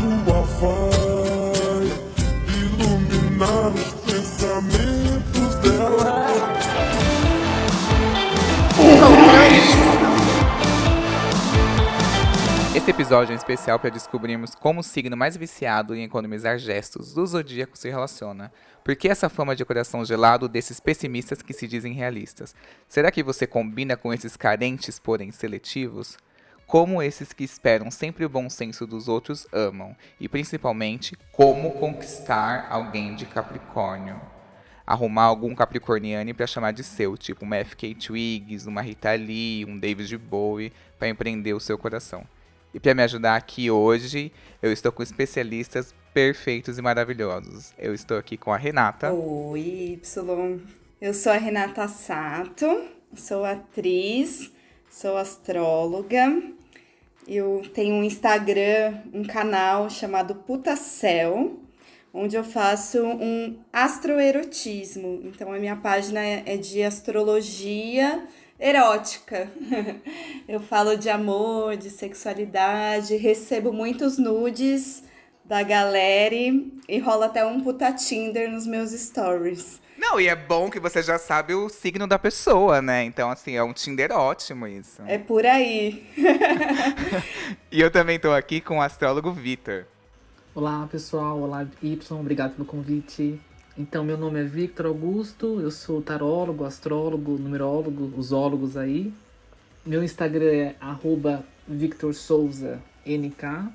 Lua vai iluminar os pensamentos dela. Esse episódio é especial para descobrirmos como o signo mais viciado em economizar gestos do zodíaco se relaciona. Por que essa fama de coração gelado desses pessimistas que se dizem realistas? Será que você combina com esses carentes, porém seletivos? Como esses que esperam sempre o bom senso dos outros amam? E principalmente, como conquistar alguém de Capricórnio? Arrumar algum capricorniano para chamar de seu, tipo uma FK Twigs, uma Rita Lee, um David Bowie, para empreender o seu coração. E para me ajudar aqui hoje, eu estou com especialistas perfeitos e maravilhosos. Eu estou aqui com a Renata. Oi, Y. Eu sou a Renata Sato, sou atriz, sou astróloga. Eu tenho um Instagram, um canal chamado Putacel, onde eu faço um astroerotismo. Então a minha página é de astrologia erótica. Eu falo de amor, de sexualidade, recebo muitos nudes da galera e rola até um puta Tinder nos meus stories. Não, e é bom que você já sabe o signo da pessoa, né? Então, assim, é um Tinder ótimo isso. É por aí. e eu também tô aqui com o astrólogo Vitor. Olá, pessoal. Olá, Y. Obrigado pelo convite. Então, meu nome é Victor Augusto, eu sou tarólogo, astrólogo, numerólogo, usólogos aí. Meu Instagram é @victorsouza_nk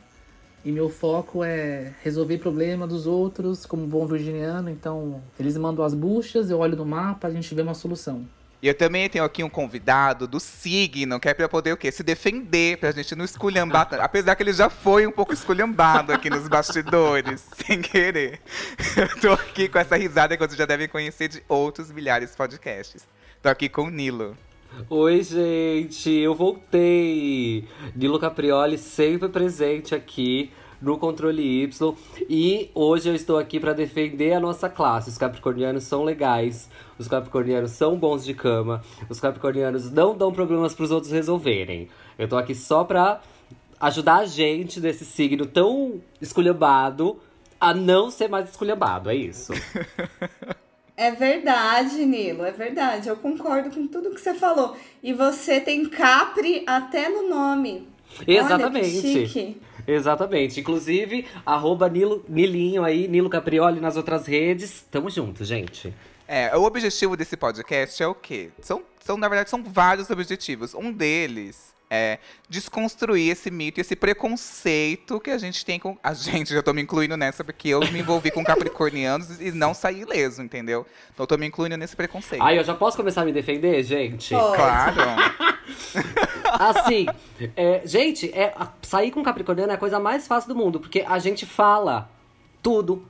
e meu foco é resolver problema dos outros como bom virginiano. Então, eles mandam as buchas, eu olho no mapa, a gente vê uma solução. E eu também tenho aqui um convidado do signo, que é pra poder o quê? Se defender, pra gente não esculhambar. Apesar que ele já foi um pouco esculhambado aqui nos bastidores, sem querer. Eu tô aqui com essa risada que vocês já devem conhecer de outros milhares de podcasts. Tô aqui com o Nilo. Oi, gente, eu voltei. Nilo Caprioli sempre presente aqui no Controle Y. E hoje eu estou aqui para defender a nossa classe. Os capricornianos são legais, os capricornianos são bons de cama, os capricornianos não dão problemas para os outros resolverem. Eu tô aqui só pra ajudar a gente desse signo tão esculhambado a não ser mais esculhambado, é isso. É verdade, Nilo, é verdade. Eu concordo com tudo que você falou. E você tem Capri até no nome. Exatamente. Olha. Exatamente. Inclusive, arroba Nilo, Nilinho aí, Nilo Caprioli nas outras redes. Tamo junto, gente. É, o objetivo desse podcast é o quê? São, são, na verdade, são vários objetivos. Um deles é desconstruir esse mito e esse preconceito que a gente tem com. A gente, já tô me incluindo nessa, porque eu me envolvi com capricornianos e não saí ileso, entendeu? Então eu tô me incluindo nesse preconceito. Ai, eu já posso começar a me defender, gente? Pode. Claro! Assim, é, gente, é, sair com capricorniano é a coisa mais fácil do mundo, porque a gente fala tudo.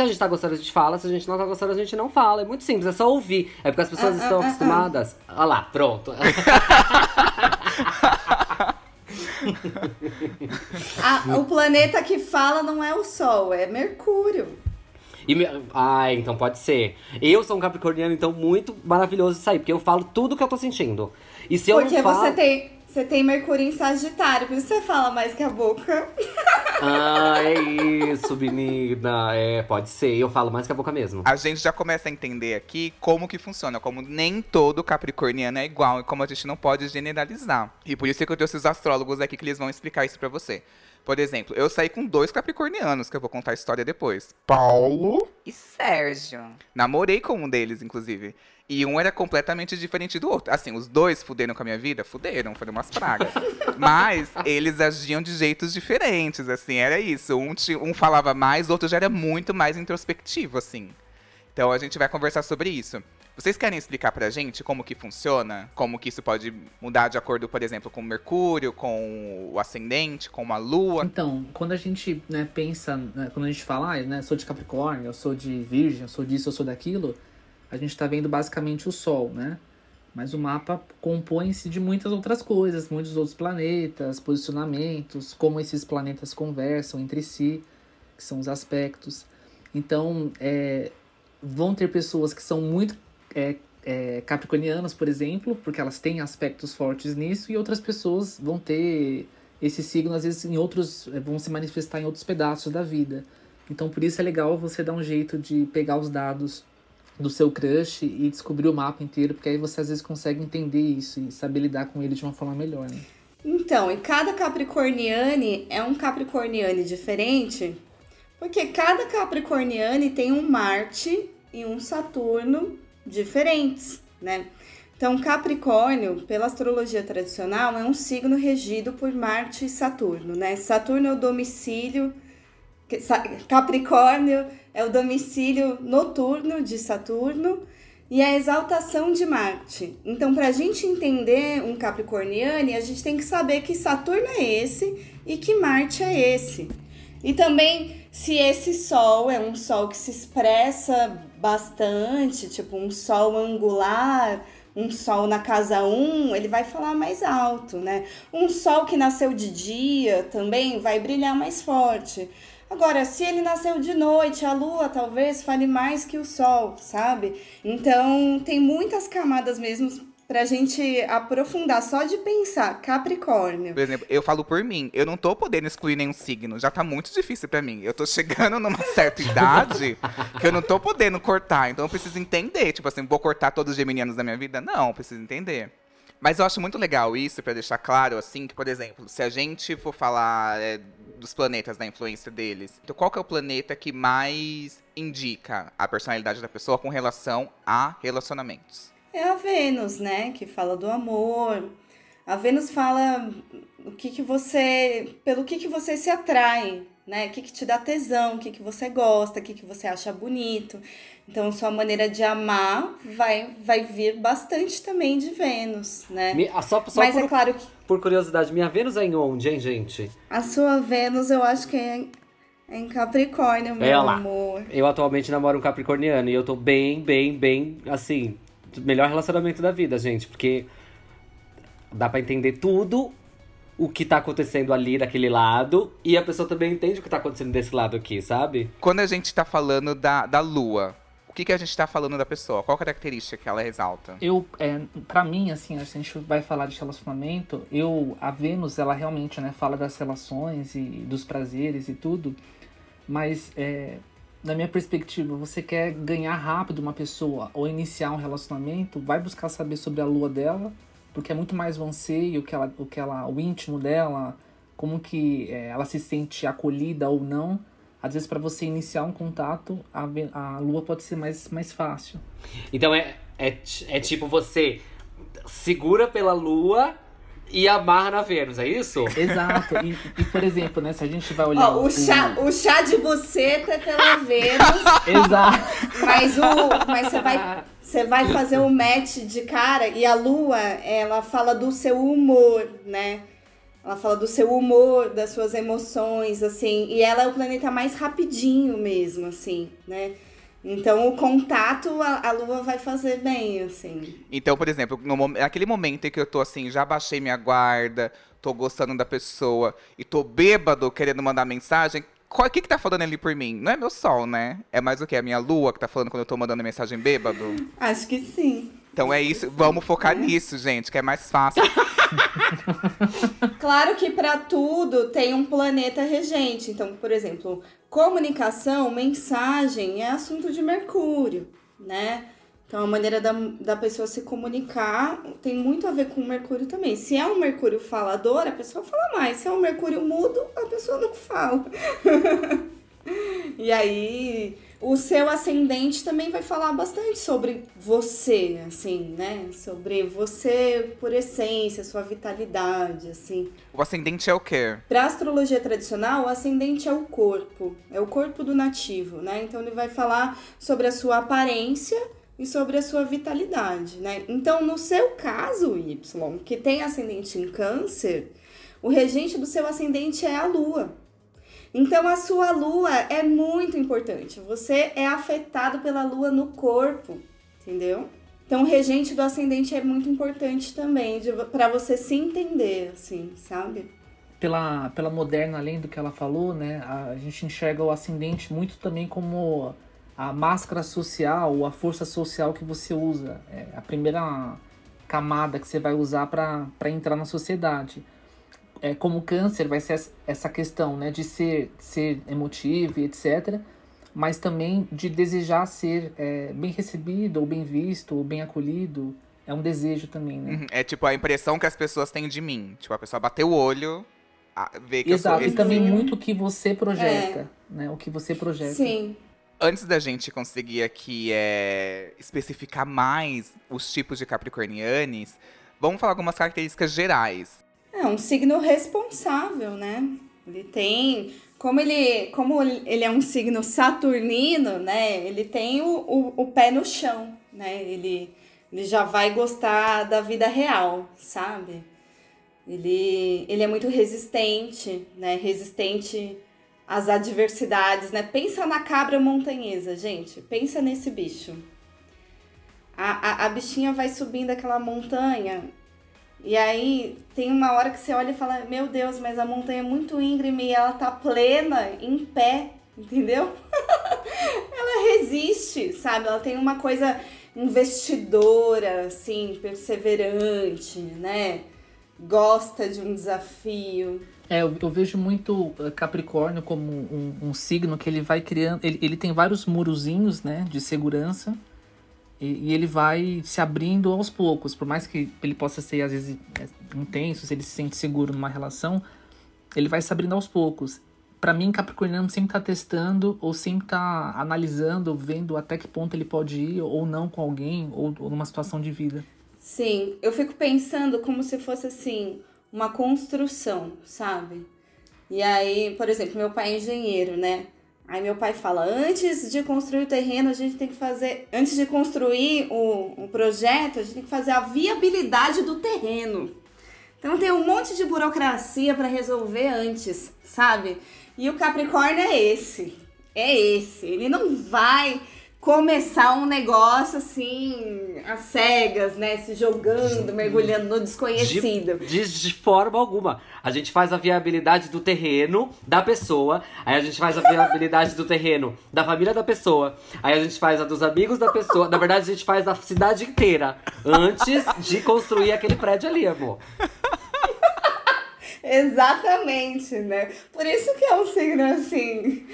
Se a gente tá gostando, a gente fala. Se a gente não tá gostando, a gente não fala. É muito simples, é só ouvir. É porque as pessoas Ah, estão ah, ah, acostumadas. Olha lá, pronto. Ah, o planeta que fala não é o Sol, é Mercúrio. E me... Ah, então pode ser. Eu sou um capricorniano, então muito maravilhoso isso aí, porque eu falo tudo que eu tô sentindo. E se eu Porque não falo... você tem, você tem Mercúrio em Sagitário, por isso você fala mais que a boca. Ah, é isso, menina. É, pode ser. Eu falo mais que a boca mesmo. A gente já começa a entender aqui como que funciona, como nem todo capricorniano é igual e como a gente não pode generalizar. E por isso que eu trouxe os astrólogos aqui que eles vão explicar isso pra você. Por exemplo, eu saí com dois capricornianos, que eu vou contar a história depois. Paulo E Sérgio. Namorei com um deles, inclusive. E um era completamente diferente do outro. Assim, os dois fuderam com a minha vida? Fuderam, foram umas pragas. Mas eles agiam de jeitos diferentes, assim, era isso. Um, um falava mais, o outro já era muito mais introspectivo, assim. Então a gente vai conversar sobre isso. Vocês querem explicar pra gente como que funciona? Como que isso pode mudar de acordo, por exemplo, com o Mercúrio, com o ascendente, com a Lua? Então, quando a gente né, pensa, né, quando a gente fala, ah, né, sou de Capricórnio, eu sou de Virgem, eu sou disso, eu sou daquilo, a gente tá vendo basicamente o Sol, né? Mas o mapa compõe-se de muitas outras coisas, muitos outros planetas, posicionamentos, como esses planetas conversam entre si, que são os aspectos. Então, é, vão ter pessoas que são muito é, é, capricornianas, por exemplo, porque elas têm aspectos fortes nisso, e outras pessoas vão ter esses signos às vezes em outros eh, vão se manifestar em outros pedaços da vida. Então por isso é legal você dar um jeito de pegar os dados do seu crush e descobrir o mapa inteiro, porque aí você às vezes consegue entender isso e saber lidar com ele de uma forma melhor, né? Então, e cada Capricorniane é um Capricorniane diferente, porque cada Capricorniane tem um Marte e um Saturno diferentes, né? Então, Capricórnio, pela astrologia tradicional, é um signo regido por Marte e Saturno, né? Saturno é o domicílio Capricórnio é o domicílio noturno de Saturno e a exaltação de Marte. Então, para a gente entender um Capricorniano, a gente tem que saber que Saturno é esse e que Marte é esse. E também se esse Sol é um Sol que se expressa bastante, tipo um Sol angular, um Sol na casa 1, ele vai falar mais alto, né? Um Sol que nasceu de dia também vai brilhar mais forte. Agora, se ele nasceu de noite, a lua talvez fale mais que o sol, sabe? Então, tem muitas camadas mesmo pra gente aprofundar só de pensar Capricórnio. Por exemplo, eu falo por mim, eu não tô podendo excluir nenhum signo, já tá muito difícil para mim. Eu tô chegando numa certa idade que eu não tô podendo cortar, então eu preciso entender, tipo assim, vou cortar todos os geminianos da minha vida? Não, preciso entender. Mas eu acho muito legal isso, para deixar claro, assim, que, por exemplo, se a gente for falar é, dos planetas, da influência deles, então qual que é o planeta que mais indica a personalidade da pessoa com relação a relacionamentos? É a Vênus, né? Que fala do amor. A Vênus fala o que, que você. pelo que, que você se atrai, né? O que, que te dá tesão, o que, que você gosta, o que, que você acha bonito. Então, sua maneira de amar vai, vai vir bastante também de Vênus, né? Me, ah, só, só Mas por, é claro que por curiosidade, minha Vênus é em onde, hein, gente? a sua Vênus eu acho que é em, é em Capricórnio, meu É amor. Eu atualmente namoro um capricorniano e eu tô bem, bem, bem, assim, melhor relacionamento da vida, gente, porque dá pra entender tudo o que tá acontecendo ali daquele lado e a pessoa também entende o que tá acontecendo desse lado aqui, sabe? Quando a gente tá falando da, da lua, o que, que a gente tá falando da pessoa? Qual característica que ela exalta? Eu, é, para mim, assim, se a gente vai falar de relacionamento, eu, a Vênus, ela realmente, né, fala das relações e dos prazeres e tudo, mas é, na minha perspectiva, você quer ganhar rápido uma pessoa ou iniciar um relacionamento, vai buscar saber sobre a lua dela, porque é muito mais o anseio, o que ela, o que ela, o íntimo dela, como que é, ela se sente acolhida ou não. Às vezes, para você iniciar um contato, a, a lua pode ser mais, mais fácil. Então é, é, é tipo você segura pela lua e amarra na Vênus, é isso? Exato. E, e, por exemplo, né, se a gente vai olhar. Ó, o chá, o chá de buceta é pela Vênus, Exato. mas o mas você vai você vai fazer um match de cara e a lua, ela fala do seu humor, né? Ela fala do seu humor, das suas emoções, assim, e ela é o planeta mais rapidinho mesmo, assim, né? Então o contato a, a lua vai fazer bem, assim. Então, por exemplo, no, naquele momento em que eu tô assim, já baixei minha guarda, tô gostando da pessoa e tô bêbado querendo mandar mensagem, o que que tá falando ali por mim? Não é meu sol, né? É mais o que? A minha lua que tá falando quando eu tô mandando mensagem bêbado? Acho que sim. Então é isso, vamos focar nisso, gente, que é mais fácil. Claro que para tudo tem um planeta regente. Então, por exemplo, comunicação, mensagem é assunto de Mercúrio, né? Então, a maneira da, da pessoa se comunicar tem muito a ver com o Mercúrio também. Se é um Mercúrio falador, a pessoa fala mais. Se é um Mercúrio mudo, a pessoa não fala. e aí, o seu ascendente também vai falar bastante sobre você, assim, né? Sobre você por essência, sua vitalidade, assim. O ascendente é o quê? Para astrologia tradicional, o ascendente é o corpo, é o corpo do nativo, né? Então ele vai falar sobre a sua aparência e sobre a sua vitalidade, né? Então, no seu caso, Y, que tem ascendente em câncer, o regente do seu ascendente é a lua. Então, a sua lua é muito importante. Você é afetado pela lua no corpo, entendeu? Então, o regente do ascendente é muito importante também, para você se entender, assim, sabe? Pela, pela moderna, além do que ela falou, né, a gente enxerga o ascendente muito também como a máscara social, ou a força social que você usa. É a primeira camada que você vai usar para entrar na sociedade. É, como câncer vai ser essa questão, né, de ser, ser emotivo e etc., mas também de desejar ser é, bem recebido, ou bem visto, ou bem acolhido. É um desejo também, né? Uhum, É tipo a impressão que as pessoas têm de mim. Tipo, a pessoa bateu o olho, vê que Exato, eu e sou esse. também Sim. muito o que você projeta, né? O que você projeta. Sim. Antes da gente conseguir aqui é, especificar mais os tipos de capricornianes, vamos falar algumas características gerais. É um signo responsável, né? Ele tem. Como ele, como ele é um signo saturnino, né? Ele tem o, o, o pé no chão, né? Ele, ele já vai gostar da vida real, sabe? Ele, ele é muito resistente, né? Resistente às adversidades, né? Pensa na cabra montanhesa, gente. Pensa nesse bicho. A, a, a bichinha vai subindo aquela montanha e aí tem uma hora que você olha e fala: Meu Deus, mas a montanha é muito íngreme e ela tá plena, em pé, entendeu? ela resiste, sabe? Ela tem uma coisa investidora, assim, perseverante, né? Gosta de um desafio. É, eu, eu vejo muito eh, Capricórnio como um, um signo que ele vai criando. Ele, ele tem vários murozinhos, né, de segurança. E, e ele vai se abrindo aos poucos. Por mais que ele possa ser, às vezes, eh, intenso, se ele se sente seguro numa relação, ele vai se abrindo aos poucos. Pra mim, Capricorniano sempre tá testando, ou sempre tá analisando, vendo até que ponto ele pode ir, ou não com alguém, ou, ou numa situação de vida. Sim, eu fico pensando como se fosse assim, uma construção, sabe? E aí, por exemplo, meu pai é engenheiro, né? Aí meu pai fala, antes de construir o terreno, a gente tem que fazer. Antes de construir o, o projeto, a gente tem que fazer a viabilidade do terreno. Então tem um monte de burocracia para resolver antes, sabe? E o Capricórnio é esse. É esse. Ele não vai começar um negócio assim, às cegas, né? Se jogando, mergulhando no desconhecido. De, de, de forma alguma. A gente faz a viabilidade do terreno da pessoa, aí a gente faz a viabilidade do terreno da família da pessoa, aí a gente faz a dos amigos da pessoa. Na verdade, a gente faz a cidade inteira antes de construir aquele prédio ali, amor. Exatamente, né? Por isso que é um signo assim.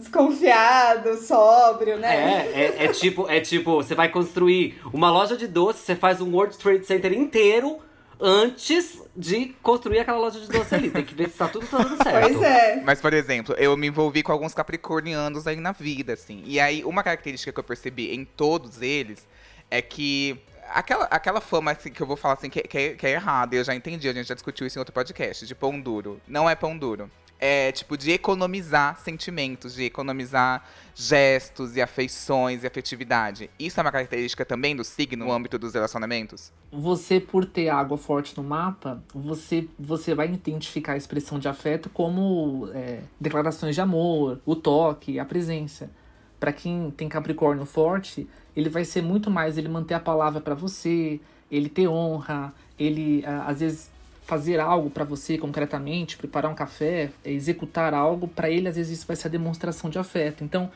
Desconfiado, sóbrio, né? É, é, é tipo, é tipo, você vai construir uma loja de doces, você faz um World Trade Center inteiro antes de construir aquela loja de doce ali. Tem que ver se tá tudo dando certo. Pois é. Mas, por exemplo, eu me envolvi com alguns capricornianos aí na vida, assim. E aí, uma característica que eu percebi em todos eles é que aquela, aquela fama assim, que eu vou falar assim, que, que, é, que é errada, eu já entendi, a gente já discutiu isso em outro podcast, de pão duro. Não é pão duro. É tipo de economizar sentimentos, de economizar gestos e afeições e afetividade. Isso é uma característica também do signo no âmbito dos relacionamentos? Você, por ter água forte no mapa, você, você vai identificar a expressão de afeto como é, declarações de amor, o toque, a presença. Para quem tem Capricórnio forte, ele vai ser muito mais ele manter a palavra para você, ele ter honra, ele às vezes fazer algo para você concretamente, preparar um café, executar algo, para ele às vezes isso vai ser a demonstração de afeto. Então,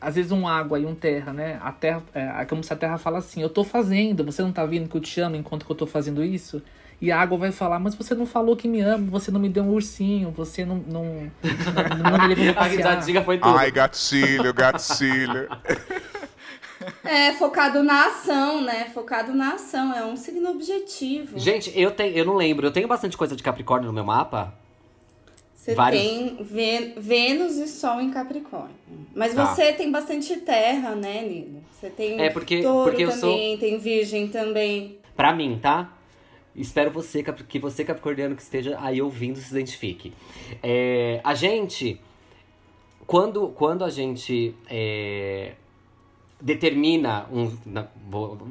às vezes um água e um terra, né? A terra, é como se a terra fala assim: "Eu tô fazendo, você não tá vendo que eu te amo enquanto que eu tô fazendo isso?" E a água vai falar, mas você não falou que me ama, você não me deu um ursinho, você não, não, não, não me levou A risadinha foi tudo. Ai, gatilho, gatilho. É, focado na ação, né? Focado na ação. É um signo objetivo. Gente, eu, tenho, eu não lembro. Eu tenho bastante coisa de Capricórnio no meu mapa. Você vários- tem Vê- Vênus e Sol em Capricórnio. Mas Tá. você tem bastante terra, né, Nilo? Você tem É, porque- touro porque eu sou- também, tem virgem também. Pra mim, tá? Espero você, que você, Capricorniano, que esteja aí ouvindo, se identifique. É, a gente, quando, quando a gente é, determina um,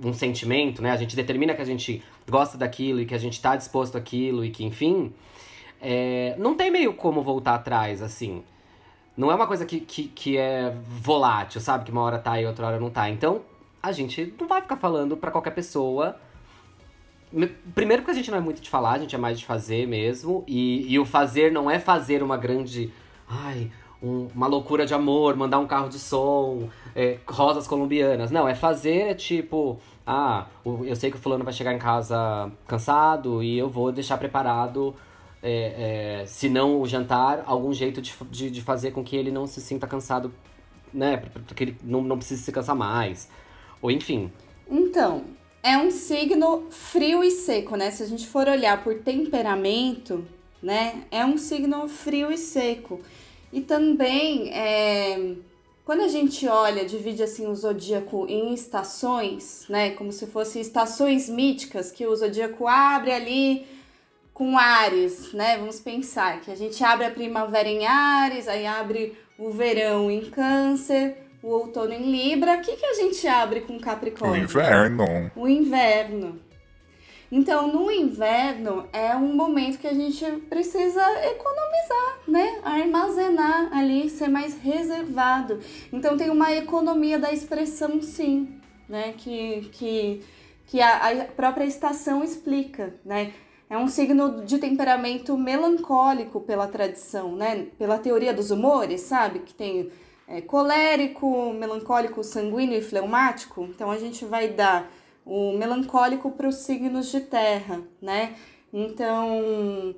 um sentimento, né? A gente determina que a gente gosta daquilo e que a gente tá disposto àquilo e que, enfim, é, não tem meio como voltar atrás, assim. Não é uma coisa que, que, que é volátil, sabe? Que uma hora tá e outra hora não tá. Então, a gente não vai ficar falando pra qualquer pessoa. Me- Primeiro porque a gente não é muito de falar, a gente é mais de fazer mesmo. E, e o fazer não é fazer uma grande. Ai, um- uma loucura de amor, mandar um carro de som, é, rosas colombianas. Não, é fazer é tipo. Ah, eu sei que o fulano vai chegar em casa cansado e eu vou deixar preparado é, é, se não o jantar, algum jeito de, de, de, fazer com que ele não se sinta cansado, né? Porque ele não, não precise se cansar mais. Ou enfim. Então, é um signo frio e seco, né? Se a gente for olhar por temperamento, né? É um signo frio e seco. E também, é, quando a gente olha, divide assim o zodíaco em estações, né? Como se fossem estações míticas, que o zodíaco abre ali com Ares, né? Vamos pensar que a gente abre a primavera em Ares, aí abre o verão em Câncer, o outono em Libra. O que, que a gente abre com Capricórnio? O inverno. O inverno. Então, no inverno é um momento que a gente precisa economizar, né? Armazenar ali, ser mais reservado. Então, tem uma economia da expressão, sim, né? Que, que, que a, a própria estação explica, né? É um signo de temperamento melancólico pela tradição, né? Pela teoria dos humores, sabe? Que tem é, colérico, melancólico, sanguíneo e fleumático. Então, a gente vai dar o melancólico para os signos de terra, né? Então,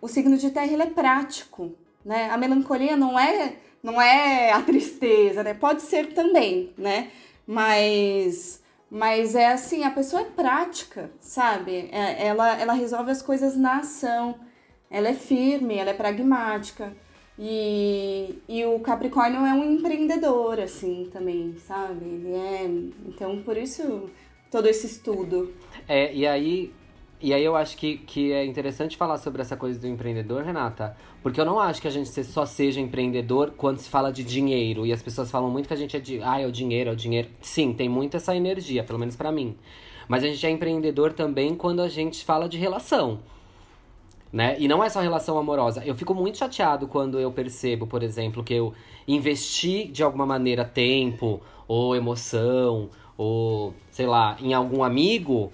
o signo de terra ele é prático, né? A melancolia não é não é a tristeza, né? Pode ser também, né? Mas mas é assim, a pessoa é prática, sabe? É, ela, ela resolve as coisas na ação. Ela é firme, ela é pragmática. E, e o Capricórnio é um empreendedor, assim, também, sabe? Ele é. Então, por isso todo esse estudo. É, e aí, e aí eu acho que, que é interessante falar sobre essa coisa do empreendedor, Renata, porque eu não acho que a gente só seja empreendedor quando se fala de dinheiro. E as pessoas falam muito que a gente é de, ah, é o dinheiro, é o dinheiro. Sim, tem muito essa energia, pelo menos para mim. Mas a gente é empreendedor também quando a gente fala de relação. Né? E não é só relação amorosa. Eu fico muito chateado quando eu percebo, por exemplo, que eu investi de alguma maneira tempo ou emoção ou, sei lá, em algum amigo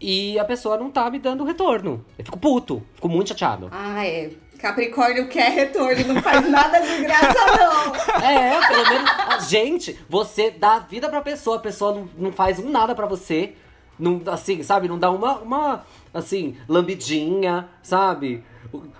e a pessoa não tá me dando retorno. Eu fico puto, fico muito chateado. Ah, é. Capricórnio quer retorno, não faz nada de graça, não. É, pelo menos. Gente, você dá vida pra pessoa, a pessoa não, não faz um nada pra você. Não, assim, sabe? Não dá uma, uma assim, lambidinha, sabe?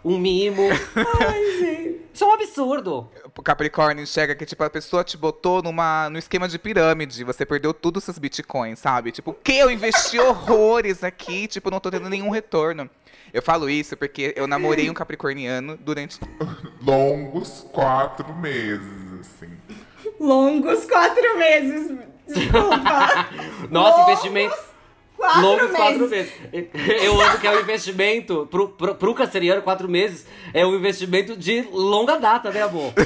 Um mimo. Ai, gente. Isso é um absurdo. O Capricórnio enxerga que, tipo, a pessoa te botou numa, no esquema de pirâmide. Você perdeu tudo os seus bitcoins, sabe? Tipo, o que? Eu investi horrores aqui, tipo, não tô tendo nenhum retorno. Eu falo isso porque eu namorei um capricorniano durante... Longos quatro meses, assim. Longos quatro meses. Desculpa. Nossa, Longos... investimento... Quatro Longos meses. quatro meses. Eu amo que é um investimento, pro, pro, pro canceriano, quatro meses, é um investimento de longa data, né, amor?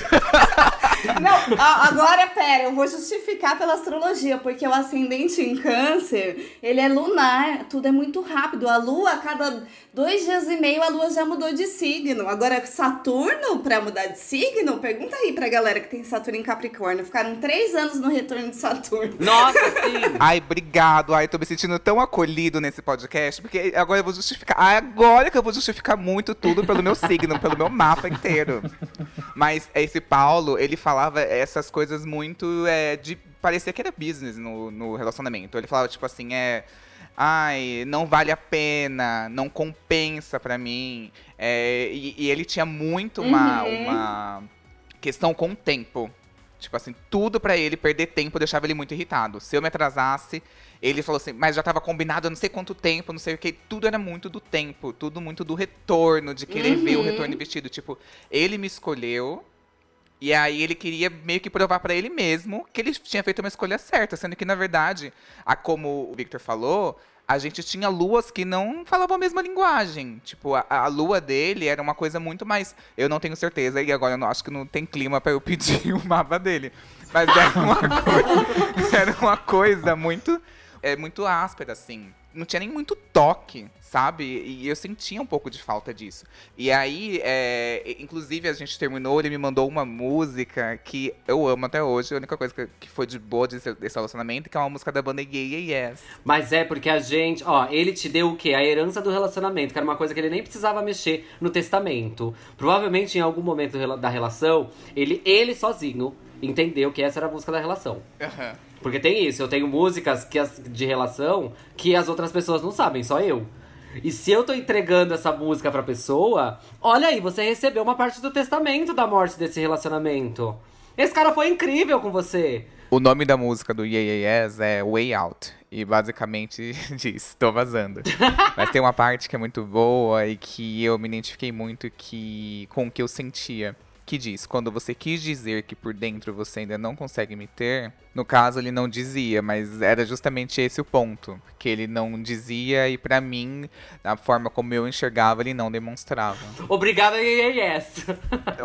Não, agora pera, eu vou justificar pela astrologia, porque o ascendente em câncer, ele é lunar, tudo é muito rápido. A lua, a cada dois dias e meio, a lua já mudou de signo. Agora, Saturno, pra mudar de signo, pergunta aí pra galera que tem Saturno em Capricórnio. Ficaram três anos no retorno de Saturno. Nossa, sim! Ai, obrigado. Ai, tô me sentindo tão acolhido nesse podcast, porque agora eu vou justificar. Agora que eu vou justificar muito tudo pelo meu signo, pelo meu mapa inteiro. Mas esse Paulo, ele falava essas coisas muito é, de. Parecia que era business no, no relacionamento. Ele falava, tipo assim, é. Ai, não vale a pena, não compensa pra mim. É, e, e, ele tinha muito uma, uhum. uma questão com o tempo. Tipo assim, tudo para ele perder tempo deixava ele muito irritado. Se eu me atrasasse, ele falou assim, mas já tava combinado há não sei quanto tempo, não sei o que. Tudo era muito do tempo, tudo muito do retorno, de querer uhum. ver o retorno investido. Tipo, ele me escolheu, e aí ele queria meio que provar para ele mesmo que ele tinha feito uma escolha certa, sendo que na verdade, a como o Victor falou, a gente tinha luas que não falavam a mesma linguagem. Tipo, a, a, lua dele era uma coisa muito mais. Eu não tenho certeza, e agora eu não, acho que não tem clima para eu pedir o mapa dele. Mas era uma coisa, era uma coisa muito, é, muito áspera, assim não tinha nem muito toque, sabe? E eu sentia um pouco de falta disso. E aí, é, inclusive, a gente terminou, ele me mandou uma música que eu amo até hoje, a única coisa que, que foi de boa desse, desse relacionamento, que é uma música da banda Gay Yes. Mas é porque a gente, ó, ele te deu o quê? A herança do relacionamento, que era uma coisa que ele nem precisava mexer no testamento. Provavelmente em algum momento da relação, ele, ele sozinho entendeu que essa era a música da relação. Uhum. Porque tem isso, eu tenho músicas que as, de relação que as outras pessoas não sabem, só eu. E se eu tô entregando essa música pra pessoa, olha aí, você recebeu uma parte do testamento da morte desse relacionamento. Esse cara foi incrível com você. O nome da música do Yeah Yeah Yes é Way Out. E basicamente diz, tô vazando. Mas tem uma parte que é muito boa e que eu me identifiquei muito que, com o que eu sentia. Que diz, quando você quis dizer que por dentro você ainda não consegue me ter, no caso ele não dizia, mas era justamente esse o ponto. Que ele não dizia e pra mim, da forma como eu enxergava, ele não demonstrava. Obrigada, yes.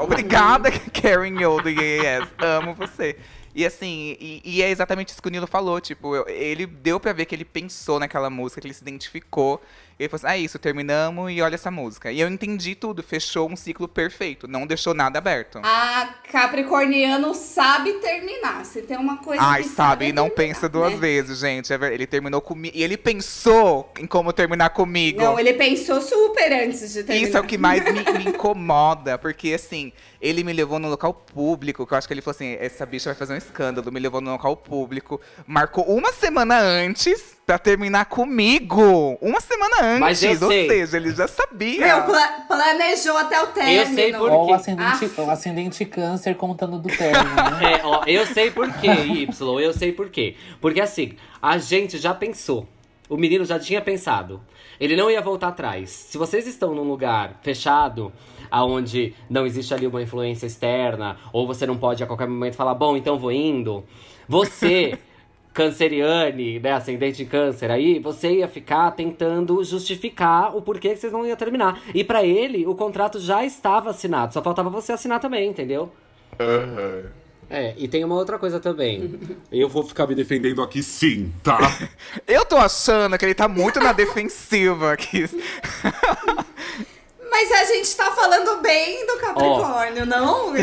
Obrigada, Karen Yo do Yes. Amo você. E assim, e, e é exatamente isso que o Nilo falou, tipo, eu- ele deu pra ver que ele pensou naquela música, que ele se identificou. Ele falou assim, ah, isso, terminamos e olha essa música. E eu entendi tudo, fechou um ciclo perfeito, não deixou nada aberto. A Capricorniano sabe terminar. Se tem uma coisa Ai, sabe, é e não pensa duas né? vezes, gente. é Ele terminou comigo. E ele pensou em como terminar comigo. Não, ele pensou super antes de terminar. Isso é o que mais me, me incomoda, porque assim, ele me levou no local público, que eu acho que ele falou assim, essa bicha vai fazer um escândalo, me levou no local público, marcou uma semana antes pra terminar comigo. Uma semana antes, Mas eu ou sei. seja, ele já sabia. Meu, pla- planejou até o término. sei por- Ó, o quê? ascendente, Ah. o ascendente câncer contando do término, né? É, ó, eu sei por quê, Y, eu sei por quê. Porque assim, a gente já pensou. O menino já tinha pensado. Ele não ia voltar atrás. Se vocês estão num lugar fechado, aonde não existe ali uma influência externa, ou você não pode a qualquer momento falar, bom, então vou indo. Você, canceriane, né, ascendente em câncer aí, você ia ficar tentando justificar o porquê que vocês não iam terminar. E pra ele, o contrato já estava assinado, só faltava você assinar também, entendeu? Aham. É, e tem uma outra coisa também. Eu vou ficar me defendendo aqui sim, tá? Eu tô achando que ele tá muito na defensiva aqui. Mas a gente tá falando bem do Capricórnio, não?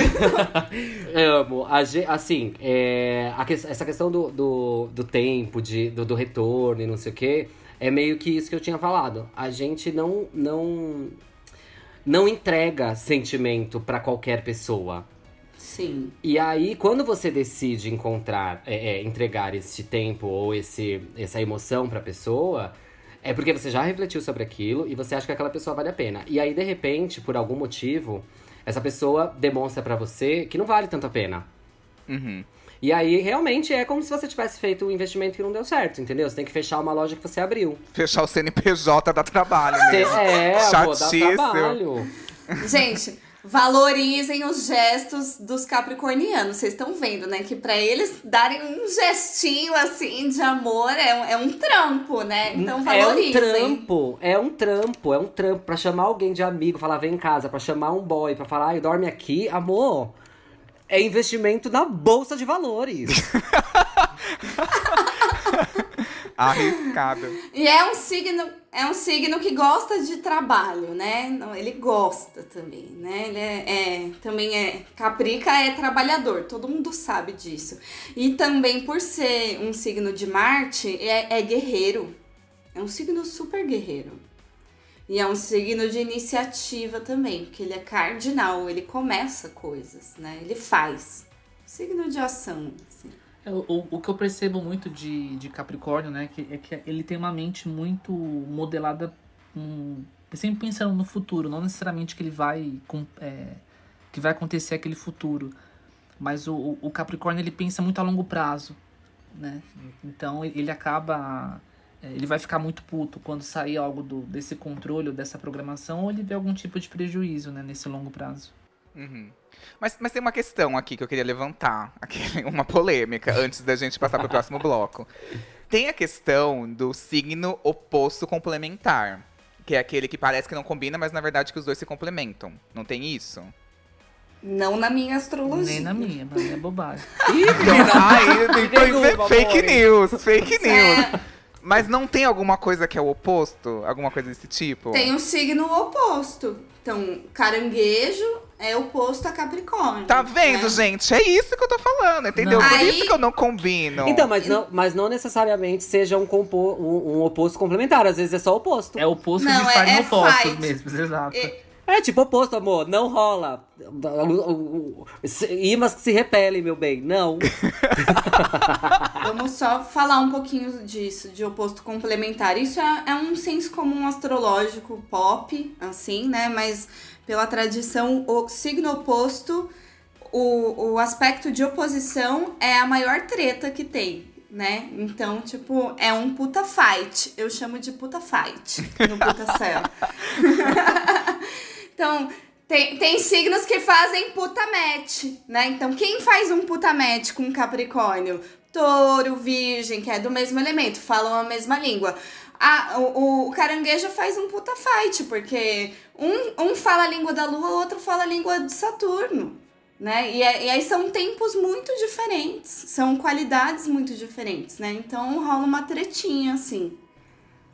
Amo. Assim, é, a que- essa questão do, do, do tempo, de, do, do retorno e não sei o quê, é meio que isso que eu tinha falado. A gente não, não, não entrega sentimento pra qualquer pessoa. Sim. E aí, quando você decide encontrar, é, é, entregar esse tempo ou esse, essa emoção pra pessoa, é porque você já refletiu sobre aquilo e você acha que aquela pessoa vale a pena. E aí, de repente, por algum motivo, essa pessoa demonstra pra você que não vale tanto a pena. Uhum. E aí, realmente, é como se você tivesse feito um investimento que não deu certo, entendeu? Você tem que fechar uma loja que você abriu. Fechar o CNPJ dá trabalho mesmo. É, pô, dá trabalho. Gente, valorizem os gestos dos capricornianos. Vocês estão vendo, né? Que pra eles darem um gestinho assim de amor é um, é um trampo, né? Então É um valorizem. trampo, é um trampo, é um trampo. Pra chamar alguém de amigo, falar vem em casa, pra chamar um boy, pra falar, ai, dorme aqui, amor. É investimento na bolsa de valores. Arriscado. E é um signo, é um signo que gosta de trabalho, né? Ele gosta também, né? Ele é, é- também é Caprica é trabalhador, todo mundo sabe disso. E também por ser um signo de Marte, é, é guerreiro. É um signo super guerreiro. E é um signo de iniciativa também, porque ele é cardinal, ele começa coisas, né? Ele faz. Signo de ação. É, O, o, que eu percebo muito de, de Capricórnio, né, que, é que ele tem uma mente muito modelada, hum, sempre pensando no futuro, não necessariamente que ele vai, é, que vai acontecer aquele futuro, mas o, o- Capricórnio ele pensa muito a longo prazo, né? Então ele acaba, é, ele vai ficar muito puto quando sair algo do, desse controle dessa programação, ou ele vê algum tipo de prejuízo, né, nesse longo prazo. Uhum. Mas, mas tem uma questão aqui que eu queria levantar, aqui, uma polêmica, antes da gente passar para o próximo bloco. Tem a questão do signo oposto complementar, que é aquele que parece que não combina, mas na verdade que os dois se complementam. Não tem isso? Não na minha astrologia. Nem na minha, mas é bobagem. Então, ai, então, fake news, fake news. É, Mas não tem alguma coisa que é o oposto? Alguma coisa desse tipo? tem um signo oposto. Então, caranguejo é oposto a Capricórnio. Tá vendo, né? gente? É isso que eu tô falando, entendeu? Não. Por Aí- isso que eu não combino. Então, mas não, mas não necessariamente seja um, compo, um, um oposto complementar, às vezes é só oposto. É oposto Não, de é- estarem é opostos fight. mesmo, exato. É- É tipo oposto, amor. Não rola. Imãs que se repelem, meu bem. Não. Vamos só falar um pouquinho disso, de oposto complementar. Isso é, é um senso comum astrológico pop, assim, né? Mas pela tradição, o signo oposto, o, o aspecto de oposição é a maior treta que tem né? Então, tipo, é um puta fight. Eu chamo de puta fight no puta céu. então, tem, tem signos que fazem puta match, né? Então, quem faz um puta match com Capricórnio? Touro, Virgem, que é do mesmo elemento, falam a mesma língua. O, o caranguejo faz um puta fight, porque um, um fala a língua da lua, o outro fala a língua de Saturno né? E, é, e, aí são tempos muito diferentes, são qualidades muito diferentes, né? Então rola uma tretinha, assim.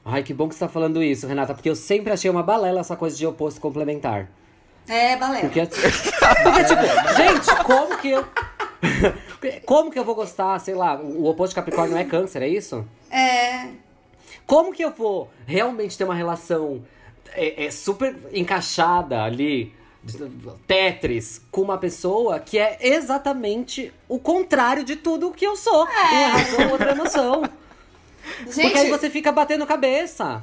Ai, que bom que você tá falando isso, Renata, porque eu sempre achei uma balela essa coisa de oposto complementar. É, balela. Porque, porque tipo, gente, como que eu. como que eu vou gostar, sei lá, o oposto de Capricórnio é câncer, é isso? É. Como que eu vou realmente ter uma relação é, é super encaixada ali Tetris com uma pessoa que é exatamente o contrário de tudo que eu sou. É. Uma razão, outra emoção. Gente, Porque aí você fica batendo cabeça.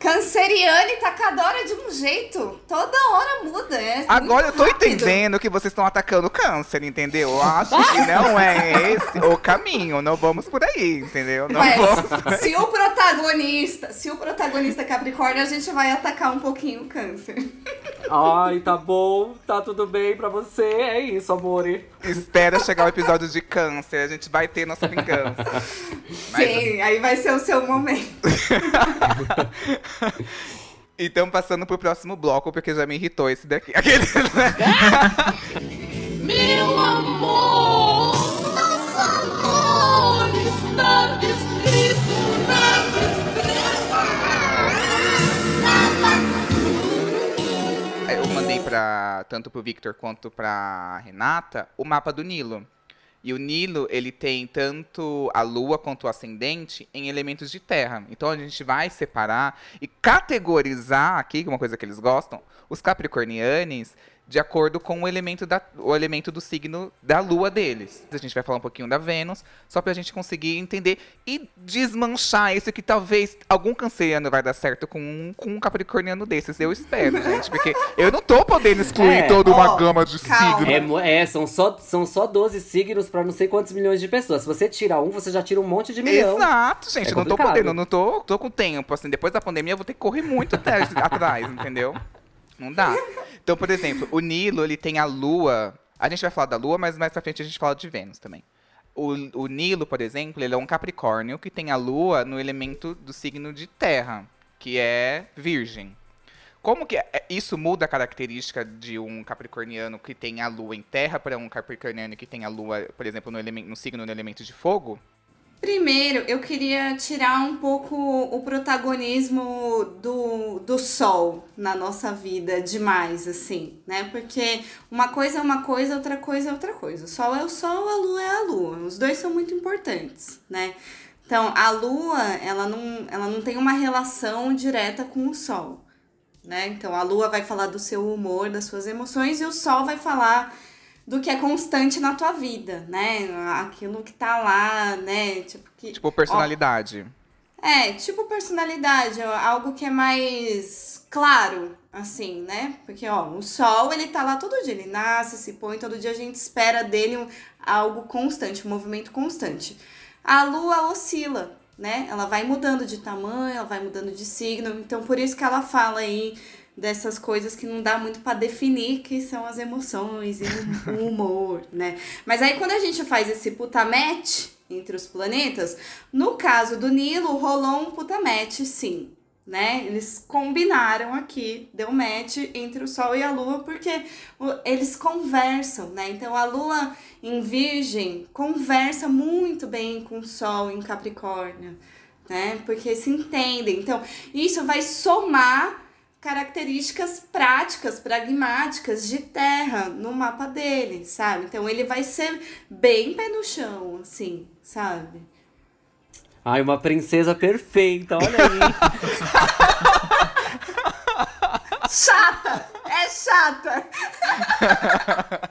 Canceriana e tacadora de um jeito. Toda hora muda. É Agora eu tô rápido. entendendo que vocês estão atacando o câncer, entendeu? Eu acho que não é esse o caminho. Não vamos por aí, entendeu? Não Mas, vamos. Se o protagonista, se o protagonista é Capricórnio, a gente vai atacar um pouquinho o câncer. Ai, tá bom, tá tudo bem pra você. É isso, amor. Espera chegar o episódio de câncer, a gente vai ter nossa vingança. Sim, aí vai ser o seu momento. então, passando pro próximo bloco, porque já me irritou esse daqui. Aquele, né? Meu amor, nosso amor está descrito Eu mandei para tanto pro Victor quanto pra Renata o mapa do Nilo. E o Nilo, ele tem tanto a lua quanto o ascendente em elementos de terra. Então a gente vai separar e categorizar aqui, uma coisa que eles gostam, os capricornianes de acordo com o elemento, da, o elemento do signo da lua deles. A gente vai falar um pouquinho da Vênus, só pra gente conseguir entender e desmanchar isso que talvez algum canceriano vai dar certo com um, com um capricorniano desses. Eu espero, gente, porque eu não tô podendo excluir é, toda uma gama de signos. É, é, são, só, são só 12 signos para não sei quantos milhões de pessoas. Se você tira um, você já tira um monte de milhão. Exato, gente. É eu não tô podendo, não tô, tô com tempo. Assim, depois da pandemia eu vou ter que correr muito atrás, entendeu? Não dá. Então, por exemplo, o Nilo, ele tem a Lua. A gente vai falar da Lua, mas mais pra frente a gente fala de Vênus também. O, o Nilo, por exemplo, ele é um Capricórnio que tem a Lua no elemento do signo de Terra, que é Virgem. Como que é, isso muda a característica de um capricorniano que tem a lua em terra para um capricorniano que tem a lua, por exemplo, no, elemento, no signo no elemento de fogo? Primeiro, eu queria tirar um pouco o protagonismo do, do sol na nossa vida demais, assim, né? Porque uma coisa é uma coisa, outra coisa é outra coisa. O sol é o sol, a lua é a lua. Os dois são muito importantes, né? Então, a lua, ela não, ela não tem uma relação direta com o sol, né? Então, a lua vai falar do seu humor, das suas emoções, e o sol vai falar do que é constante na tua vida, né? Aquilo que tá lá, né? Tipo, que, tipo personalidade. Ó, é, tipo personalidade, algo que é mais claro, assim, né? Porque, ó, o sol, ele tá lá todo dia, ele nasce, se põe, todo dia a gente espera dele um, algo constante, um movimento constante. A lua oscila, né? Ela vai mudando de tamanho, ela vai mudando de signo, então por isso que ela fala aí dessas coisas que não dá muito para definir que são as emoções e o humor, né? Mas aí quando a gente faz esse putamete entre os planetas, no caso do Nilo rolou um putamete, sim, né? Eles combinaram aqui, deu match entre o Sol e a Lua, porque eles conversam, né? Então a Lua em Virgem conversa muito bem com o Sol em Capricórnio, né? Porque se entendem. Então, isso vai somar características práticas, pragmáticas de terra no mapa dele, sabe? Então ele vai ser bem pé no chão, assim, sabe? Ai, uma princesa perfeita, olha aí. Chata! é chata.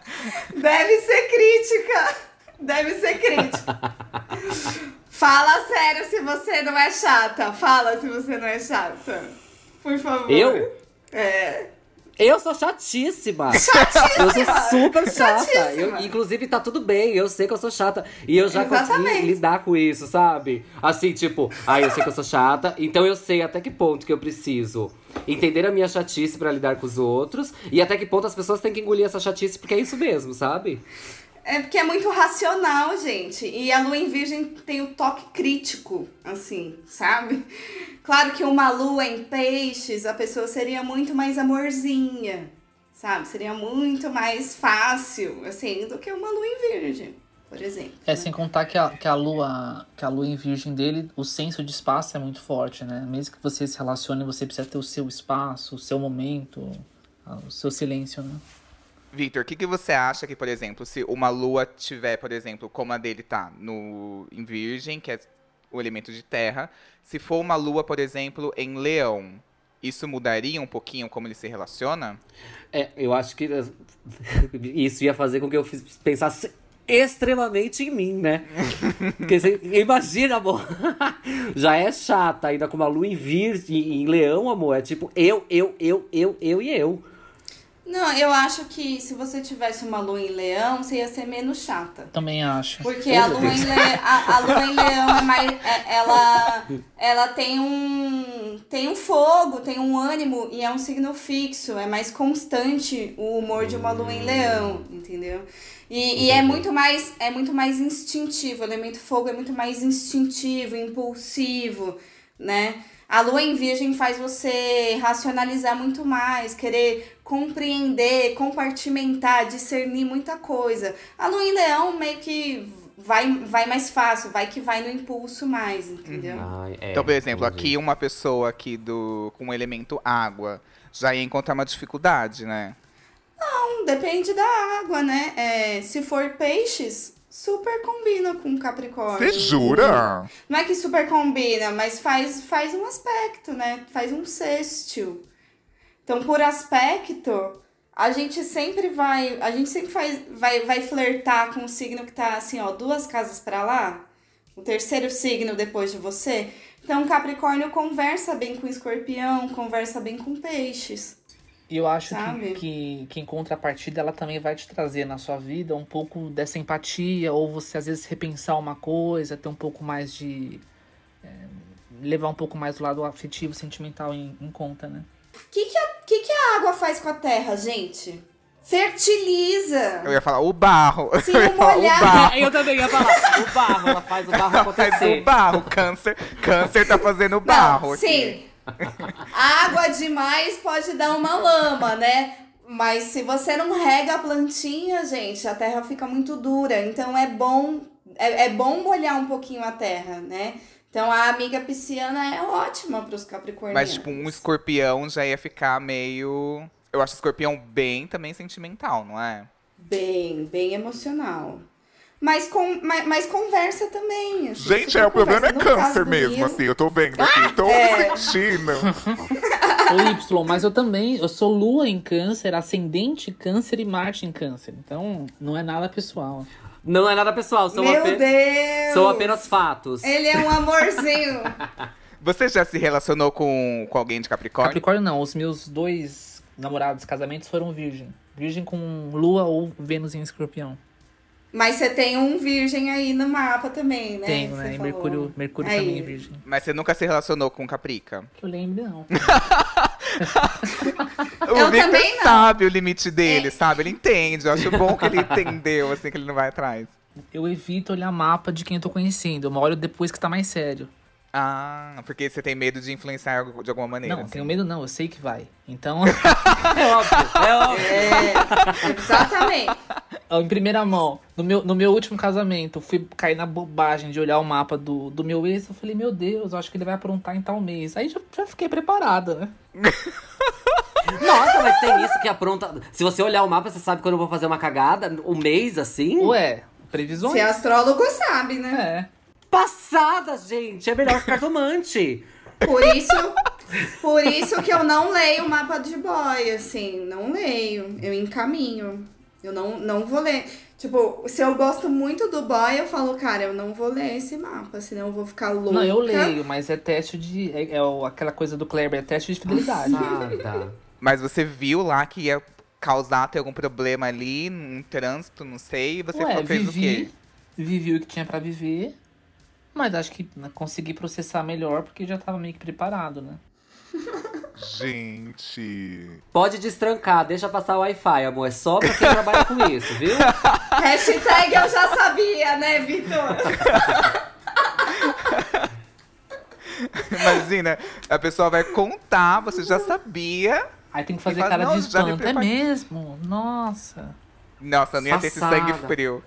Deve ser crítica. Deve ser crítica. Fala sério se você não é chata. Fala se você não é chata. Por favor. Eu? É. Eu sou chatíssima. Chatíssima. Eu sou super chata. Eu, inclusive, tá tudo bem. Eu sei que eu sou chata. E eu já consegui Exatamente. lidar com isso, sabe? Assim, tipo, ah, eu sei que eu sou chata. Então eu sei até que ponto que eu preciso entender a minha chatice pra lidar com os outros. E até que ponto as pessoas têm que engolir essa chatice, porque é isso mesmo, sabe? É porque é muito racional, gente. E a lua em virgem tem o toque crítico, assim, sabe? Claro que uma lua em peixes, a pessoa seria muito mais amorzinha, sabe? Seria muito mais fácil, assim, do que uma lua em virgem, por exemplo. É, sem contar que a, que a lua que a lua em virgem dele, o senso de espaço é muito forte, né? Mesmo que você se relacione, você precisa ter o seu espaço, o seu momento, o seu silêncio, né? Victor, o que, que você acha que, por exemplo, se uma lua tiver, por exemplo, como a dele tá no em Virgem, que é o elemento de terra, se for uma lua, por exemplo, em Leão, isso mudaria um pouquinho como ele se relaciona? É, eu acho que isso ia fazer com que eu pensasse extremamente em mim, né? Porque você imagina, amor. Já é chata, ainda com uma lua em virgem, em leão, amor. É tipo eu, eu, eu, eu, eu e eu. Não, eu acho que se você tivesse uma lua em leão, você ia ser menos chata. Também acho. Porque a lua, em le... a, a lua em leão é mais. é- ela, ela tem um. tem um fogo, tem um ânimo e é um signo fixo. É mais constante o humor de uma lua em leão, entendeu? E, e é muito mais é muito mais instintivo. O elemento fogo é muito mais instintivo, impulsivo, né? A lua em virgem faz você racionalizar muito mais, querer compreender, compartimentar, discernir muita coisa. A lua em leão meio que vai, vai mais fácil, vai que vai no impulso mais, entendeu? Ai, é, então, por exemplo, entendi. aqui uma pessoa aqui do com o elemento água já ia encontrar uma dificuldade, né? Não, depende da água, né? É, se for peixes, super combina com Capricórnio. Você jura? Não é que super combina, mas faz, faz um aspecto, né? Faz um sextil. Então, por aspecto, a gente sempre vai. A gente sempre faz, vai, vai flertar com o signo que tá assim, ó, duas casas pra lá. O terceiro signo depois de você. Então, Capricórnio conversa bem com escorpião, conversa bem com peixes. E eu acho que, que, que em contrapartida ela também vai te trazer na sua vida um pouco dessa empatia, ou você às vezes repensar uma coisa, ter um pouco mais de. é, levar um pouco mais o lado afetivo, sentimental em, em conta, né? O que, que, a, que, que a água faz com a terra, gente? Fertiliza! Eu ia falar o barro. Se eu falar molhar- o barro. Eu também ia falar. O barro, ela faz o barro Faz acontecer. o barro, câncer. Câncer tá fazendo barro. Não, aqui. sim. Água demais pode dar uma lama, né? Mas se você não rega a plantinha, gente, a terra fica muito dura. Então é bom, é, é bom molhar um pouquinho a terra, né? Então a amiga pisciana é ótima para os capricornianos. Mas, tipo, um escorpião já ia ficar meio. Eu acho escorpião bem também sentimental, não é? Bem, bem emocional. Mas, com, mas, mas conversa também. assim, Gente, super é, o problema é câncer mesmo, assim. Eu tô vendo aqui, tô É. sentindo. O Y, mas eu também, eu sou lua em câncer, ascendente câncer e Marte em câncer. Então, não é nada pessoal. Não é nada pessoal, são, Meu ape- Deus! são apenas fatos. Ele é um amorzinho. Você já se relacionou com, com alguém de Capricórnio? Capricórnio não, os meus dois namorados, casamentos foram virgem. Virgem com lua ou Vênus em escorpião. Mas você tem um virgem aí no mapa também, né? Tenho, Você né? E. Mercúrio, Mercúrio Aí. também é virgem. Mas você nunca se relacionou com Caprica? Que eu lembro, não. O Eu Victor também não. sabe o limite dele, sabe? Ele entende. Eu acho bom que ele entendeu, assim, que ele não vai atrás. Eu evito olhar mapa de quem eu tô conhecendo. Eu olho depois que tá mais sério. Ah, porque você tem medo de influenciar de alguma maneira. Não, assim. tenho medo não, eu sei que vai. Então, É óbvio, é óbvio. É, exatamente. em primeira mão, no meu, no meu último casamento, eu fui cair na bobagem de olhar o mapa do, do meu ex. Eu falei, meu Deus, eu acho que ele vai aprontar em tal mês. Aí já, já fiquei preparada, né? Nossa, mas tem isso que apronta. Se você olhar o mapa, você sabe quando eu vou fazer uma cagada, um mês assim. Ué, previsões? Você é astrólogo sabe, né? É. Passada, gente! É melhor que cartomante. Por isso, Por isso que eu não leio o mapa de boy, assim, não leio. Eu encaminho. Eu não, não vou ler. Tipo, se eu gosto muito do boy, eu falo, cara, eu não vou ler esse mapa, senão eu vou ficar louca. Não, eu leio, mas é teste de. É, é aquela coisa do Kleber, é teste de fidelidade. Nada. Mas você viu lá que ia causar ter algum problema ali, um trânsito, não sei, e você Ué, fez o quê? vivi, vivi o que tinha pra viver, mas acho que consegui processar melhor porque já tava meio que preparado, né? Gente. Pode destrancar, deixa passar o Wi-Fi, amor. É só pra quem trabalha com isso, viu? Hashtag eu já sabia, né, Vitor? Imagina, a pessoa vai contar, você já sabia. Aí tem que fazer fala, cara "Não, de me espanto. É preparei." mesmo? Nossa. Nossa, não ia ter esse sangue frio.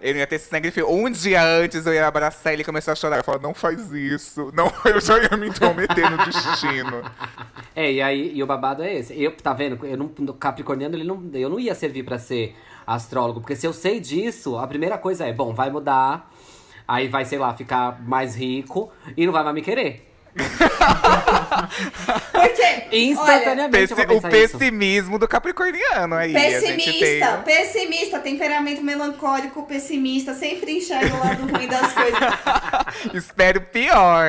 Não ia ter esse sangue frio. Um dia antes eu ia abraçar ele e começar a chorar. Eu falo, não faz isso. Não, eu já ia me intrometer no destino. É, e aí, e o babado é esse. Eu, tá vendo? Eu não, no Capricorniano, ele não, eu não ia servir pra ser astrólogo. Porque se eu sei disso, a primeira coisa é, bom, vai mudar. Aí vai, sei lá, ficar mais rico e não vai mais me querer. Porque, Instantaneamente eu vou o pensar isso. pessimismo do capricorniano aí. olha, a gente tem... pessimista, pessimista, temperamento melancólico, pessimista, sempre enxerga o lado ruim das coisas. Espero pior.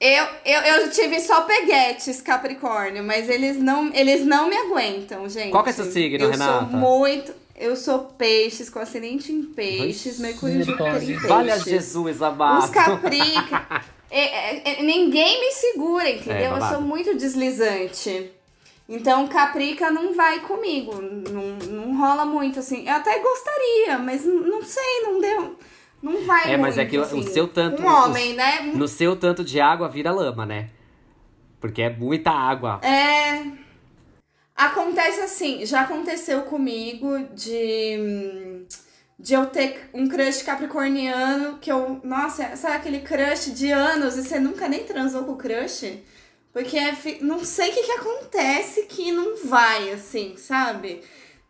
Eu, eu, eu tive só peguetes Capricórnio, mas eles não, eles não me aguentam, gente. Qual que é seu signo, eu Renata? sou muito. Eu sou peixes, com ascendente em peixes, Mercúrio de misericórdia. em peixes. Vale a Jesus, Os amado. caprica. é, é, é, ninguém me segura, entendeu? É, eu sou muito deslizante. Então, caprica não vai comigo. Não, não rola muito, assim. Eu até gostaria, mas não sei, não deu. Não vai É, muito, mas é que o- o assim. seu tanto- Um homem, né? No seu tanto de água vira lama, né? Porque é muita água. É. Acontece assim, já aconteceu comigo de. De eu ter um crush capricorniano que eu. Nossa, sabe aquele crush de anos e você nunca nem transou com o crush? Porque é, não sei o que, que acontece que não vai, assim, sabe?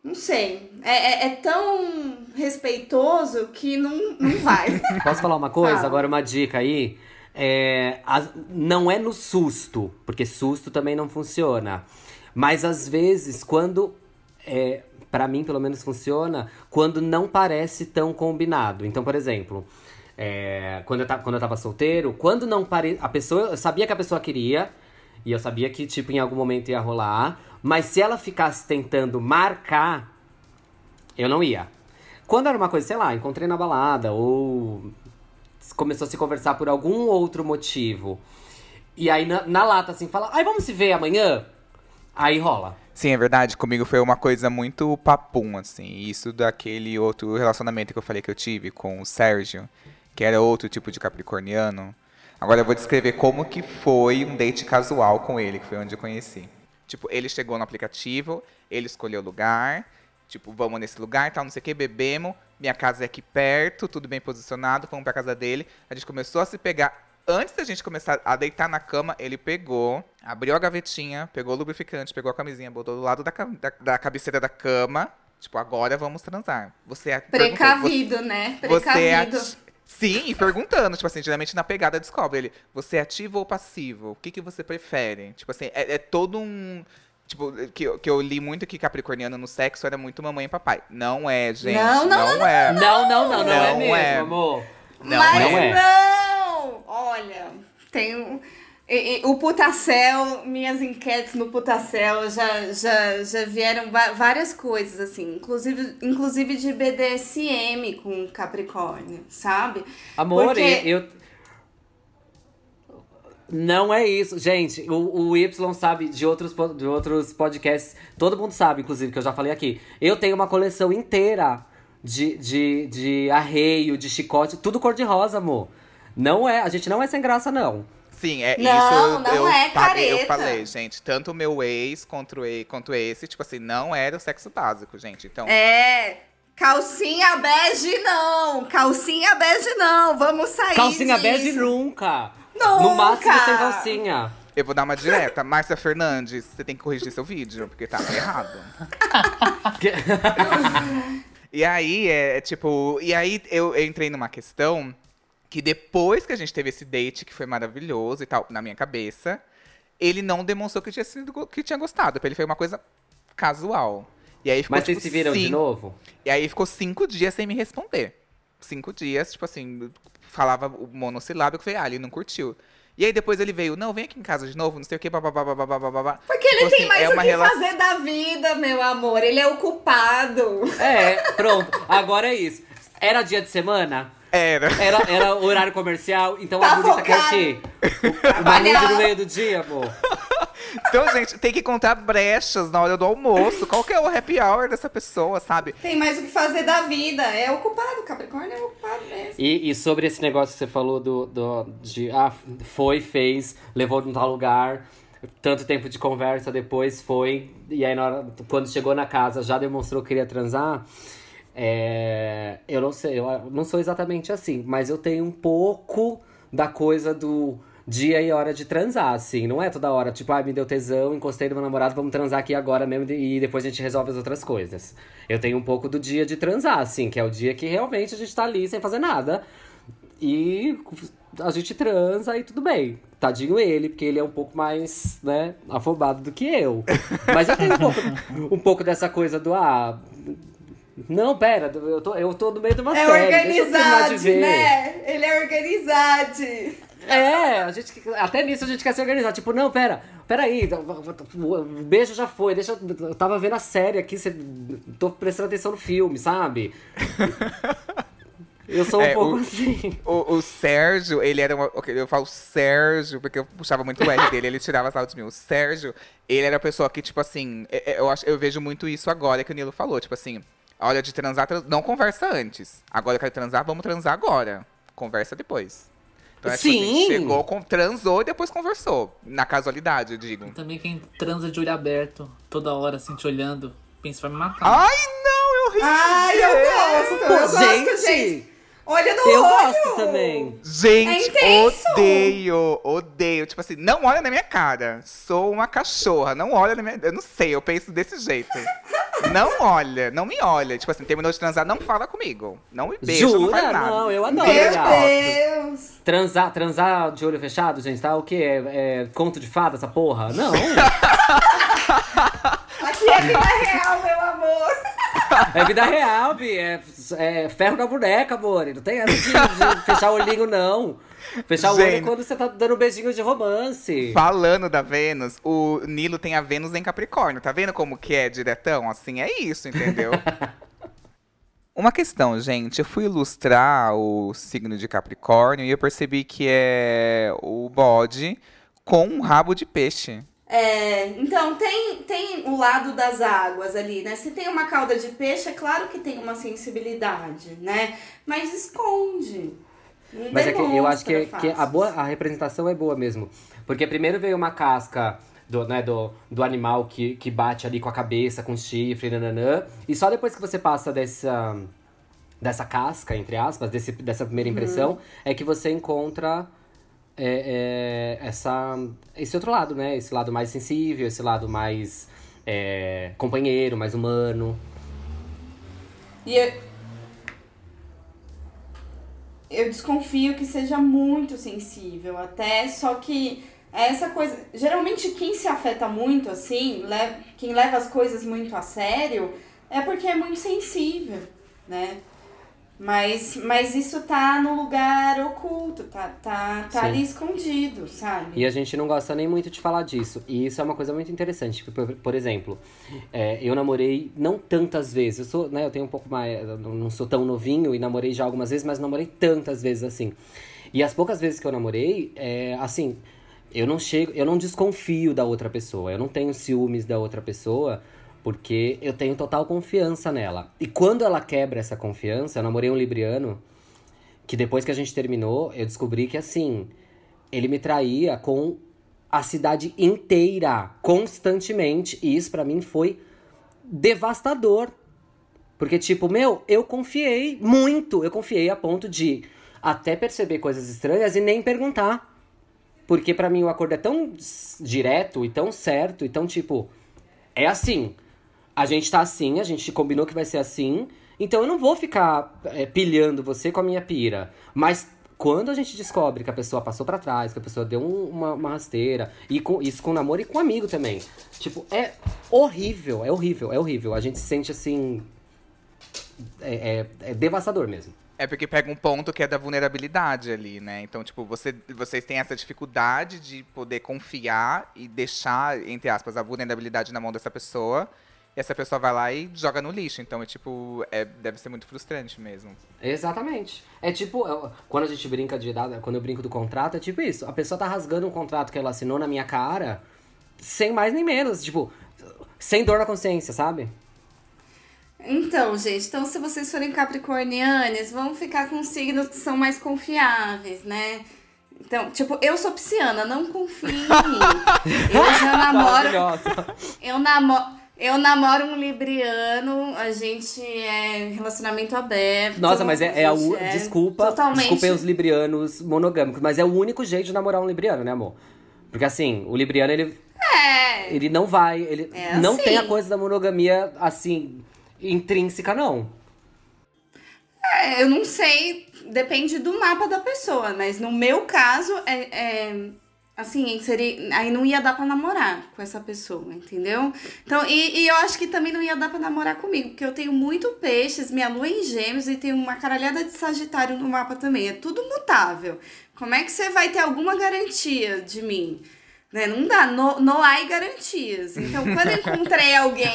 Não sei. É, é, é tão respeitoso que não, não vai. Posso falar uma coisa? Fala. Agora uma dica aí. É, as- não é no susto, porque susto também não funciona. Mas às vezes, quando. É, para mim, pelo menos, funciona quando não parece tão combinado. Então, por exemplo, é, quando, eu tava, quando eu tava solteiro, quando não pare... a pessoa. Eu sabia que a pessoa queria, e eu sabia que, tipo, em algum momento ia rolar. Mas se ela ficasse tentando marcar, eu não ia. Quando era uma coisa, sei lá, encontrei na balada, ou começou a se conversar por algum outro motivo. E aí na, na lata, assim, fala, ai, vamos se ver amanhã? Aí rola. Sim, é verdade. Comigo foi uma coisa muito papum, assim. Isso daquele outro relacionamento que eu falei que eu tive com o Sérgio, que era outro tipo de capricorniano. Agora eu vou descrever como que foi um date casual com ele, que foi onde eu conheci. Tipo, ele chegou no aplicativo, ele escolheu o lugar, tipo, vamos nesse lugar, tal, não sei o que, bebemos, minha casa é aqui perto, tudo bem posicionado, fomos pra casa dele, a gente começou a se pegar. Antes da gente começar a deitar na cama, ele pegou, abriu a gavetinha, pegou o lubrificante, pegou a camisinha, botou do lado da, da, da cabeceira da cama. Tipo, agora vamos transar. Você é Precavido, né? você, você é Precavido. ati- Sim, e perguntando, tipo assim, geralmente na pegada descobre ele, você é ativo ou passivo? O que, que você prefere? Tipo assim, é, é todo um. Tipo, que, eu- que eu li muito que Capricorniano no sexo era muito mamãe e papai. Não é, gente. Não, não, é. Não, não, não, não, é Não mesmo, é. amor. Não Mas não é. não! Olha, tem e- e o Putacel, minhas enquetes no Putacel já, já, já vieram várias coisas, assim, inclusive, inclusive de BDSM com Capricórnio, sabe? Amor, Porque- eu. Não é isso. Gente, o, o Y sabe de outros, de outros podcasts. Todo mundo sabe, inclusive, que eu já falei aqui. Eu tenho uma coleção inteira de, de, de arreio, de chicote, tudo cor-de-rosa, amor. Não é, a gente não é sem graça, não. Sim, é Não, isso. não eu, é paguei- Eu falei, gente, tanto o meu ex quanto, quanto esse, tipo assim, não era o sexo básico, gente. Então, É. Calcinha bege não! Calcinha bege não! Vamos sair Calcinha disso. bege nunca. Nunca. No máximo sem calcinha. eu vou dar uma direta. Márcia Fernandes, você tem que corrigir seu vídeo, porque tá errado. E aí, é é, tipo. E aí eu, eu entrei numa questão que depois que a gente teve esse date, que foi maravilhoso e tal, na minha cabeça, ele não demonstrou que tinha, sido, que tinha gostado. Pra ele foi uma coisa casual. E aí ficou, Mas vocês tipo, se viram de cinco- novo? E aí ficou cinco dias sem me responder. Cinco dias, tipo assim, falava o monossilábico, falei, ah, ele não curtiu. E aí depois ele veio, não, vem aqui em casa de novo, não sei o que, bababá, babá, babá. Porque ele Tipo tem assim, mais é o que relação- fazer da vida, meu amor. Ele é o culpado. É, pronto. Agora é isso. Era dia de semana? Era. Era, era horário comercial, então Tá a bonita quer o focado. quê? O manejo no meio do dia, amor. Então, gente, tem que encontrar brechas na hora do almoço. Qual que é o happy hour dessa pessoa, sabe? Tem mais o que fazer da vida. É o culpado. Capricórnio é o culpado mesmo. E, e sobre esse negócio que você falou do, do de ah, foi, fez, levou num tal lugar, tanto tempo de conversa depois foi, e aí na hora, quando chegou na casa já demonstrou que queria transar. É, eu não sei, eu não sou exatamente assim, mas eu tenho um pouco da coisa do dia e hora de transar, assim. Não é toda hora, tipo, ah, me deu tesão, encostei no meu namorado, vamos transar aqui agora mesmo e depois a gente resolve as outras coisas. Eu tenho um pouco do dia de transar, assim, que é o dia que realmente a gente tá ali sem fazer nada. E a gente transa e tudo bem. Tadinho ele, porque ele é um pouco mais, né, afobado do que eu. Mas eu tenho um pouco, um pouco dessa coisa do, ah. Não, pera, eu tô, eu tô no meio de uma É série. De organizado, né? Ele é organizado. É, a gente, até nisso a gente quer se organizar. Tipo, não, pera, pera aí, o beijo já foi, deixa eu, eu tava vendo a série aqui, cê, tô prestando atenção no filme, sabe? Eu sou um É, pouco o- assim. O, o Sérgio, ele era uma. ok, Eu falo Sérgio, porque eu puxava muito o R dele, ele tirava sal de mim. O Sérgio, ele era a pessoa que, tipo assim, é- é, eu, acho, eu vejo muito isso agora que o Nilo falou. Tipo assim, a hora de transar, trans- não conversa antes. Agora eu quero transar, vamos transar agora. Conversa depois. Então, é, tipo assim, Sim. chegou, com- transou e depois conversou. Na casualidade, eu digo. Também quem transa de olho aberto, toda hora, assim, te olhando, pensa, vai me matar. Ai, não, eu ri. Ai, eu gosto. Pô, eu gosto, gente, gente. Olha no Eu olho. gosto também. Gente, É odeio, odeio. Tipo assim, não olha na minha cara. Sou uma cachorra, não olha na minha. Eu não sei, eu penso desse jeito. Não olha, não me olha. Tipo assim, terminou de transar, não fala comigo. Não me beija, não Jura? faz nada. Não, eu adoro. Meu. Deus. Transar, transar de olho fechado, gente, tá? O quê? É, é conto de fada essa porra? Não. Aqui é vida real, meu amor. É vida real, Bi. É, é ferro na boneca, amor. Não tem essa de, de fechar o olhinho, não. Fechar o olho é Gente. quando você tá dando um beijinho de romance. Falando da Vênus, o Nilo tem a Vênus em Capricórnio. Tá vendo como que é diretão? Assim, é isso, entendeu? Uma questão, gente. Eu fui ilustrar o signo de Capricórnio e eu percebi que é o bode com um rabo de peixe. É, então tem, tem o lado das águas ali, né? Se tem uma cauda de peixe, é claro que tem uma sensibilidade, né? Mas esconde. Mas é que eu acho que, demonstra que a, boa, a representação é boa mesmo. Porque primeiro veio uma casca do, né, do, do animal que, que bate ali com a cabeça, com chifre, nananã. E só depois que você passa dessa, dessa casca, entre aspas, desse, dessa primeira Uhum. impressão, é que você encontra é, é, essa, esse outro lado, né? Esse lado mais sensível, esse lado mais é, companheiro, mais humano. E eu, eu desconfio que seja muito sensível até, só que essa coisa. Geralmente quem se afeta muito assim, le, quem leva as coisas muito a sério, é porque é muito sensível, né? Mas, mas isso tá no lugar oculto, tá, tá, tá Sim. ali escondido, sabe? E a gente não gosta nem muito de falar disso. E isso é uma coisa muito interessante. Por, por exemplo, é, eu namorei não tantas vezes. Eu sou, né, eu tenho um pouco mais. Não sou tão novinho e namorei já algumas vezes, mas namorei tantas vezes assim. E as poucas vezes que eu namorei, é, assim, eu não chego, eu não desconfio da outra pessoa. Eu não tenho ciúmes da outra pessoa. Porque eu tenho total confiança nela. E quando ela quebra essa confiança, eu namorei um libriano que depois que a gente terminou, eu descobri que assim, ele me traía com a cidade inteira, constantemente, e isso pra mim foi devastador. Porque tipo, meu, eu confiei muito, eu confiei a ponto de até perceber coisas estranhas e nem perguntar. Porque pra mim o acordo é tão direto e tão certo e tão tipo, é assim. A gente tá assim, a gente combinou que vai ser assim. Então eu não vou ficar é, pilhando você com a minha pira. Mas quando a gente descobre que a pessoa passou para trás, que a pessoa deu um, uma, uma, rasteira, e com isso com namoro e com amigo também. Tipo, é horrível, é horrível, é horrível. A gente se sente assim. É, é, é devastador mesmo. É porque pega um ponto que é da vulnerabilidade ali, né? Então, tipo, você, vocês têm essa dificuldade de poder confiar e deixar, entre aspas, a vulnerabilidade na mão dessa pessoa. E essa pessoa vai lá e joga no lixo. Então, é tipo, é, deve ser muito frustrante mesmo. Exatamente. É tipo, quando a gente brinca de idade, quando eu brinco do contrato, é tipo isso. A pessoa tá rasgando um contrato que ela assinou na minha cara, sem mais nem menos. Tipo, sem dor na consciência, sabe? Então, gente, então se vocês forem capricornianes, vão ficar com signos que são mais confiáveis, né? Então, tipo, eu sou pisciana, não confio em mim. Eu já namoro. Eu namoro. Eu namoro um libriano, a gente é relacionamento aberto. Nossa, mas é, é a u... é desculpa, totalmente... desculpem os librianos monogâmicos, mas é o único jeito de namorar um libriano, né, amor? Porque assim, o libriano ele é. Ele não vai, ele é não assim. tem a coisa da monogamia assim intrínseca, não. É, eu não sei, depende do mapa da pessoa, mas no meu caso, é, é assim, seria, aí não ia dar pra namorar com essa pessoa, entendeu? Então, e, e, eu acho que também não ia dar pra namorar comigo, porque eu tenho muito peixes, minha lua em gêmeos e tenho uma caralhada de sagitário no mapa também, é tudo mutável. Como é que você vai ter alguma garantia de mim? Né? Não dá, no, no há garantias. Então, quando eu encontrei alguém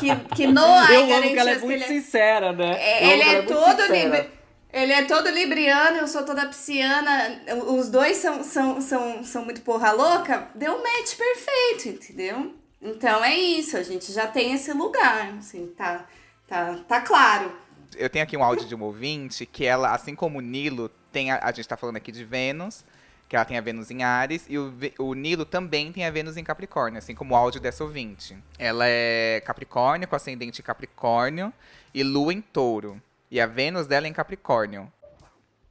que, que no há eu garantias. Amo que ela é muito ele, sincera, né? É, ele é, é todo livre. Ele é todo libriano, eu sou toda pisciana. Os dois são, são, são, são muito porra louca. Deu um match perfeito, entendeu? Então é isso, a gente já tem esse lugar, assim, tá, tá, tá claro. Eu tenho aqui um áudio de uma ouvinte que ela, assim como o Nilo, tem a, a gente tá falando aqui de Vênus, que ela tem a Vênus em Ares, e o, o Nilo também tem a Vênus em Capricórnio, assim como o áudio dessa ouvinte. Ela é Capricórnio, com ascendente Capricórnio, e Lua em Touro. E a Vênus dela é em Capricórnio.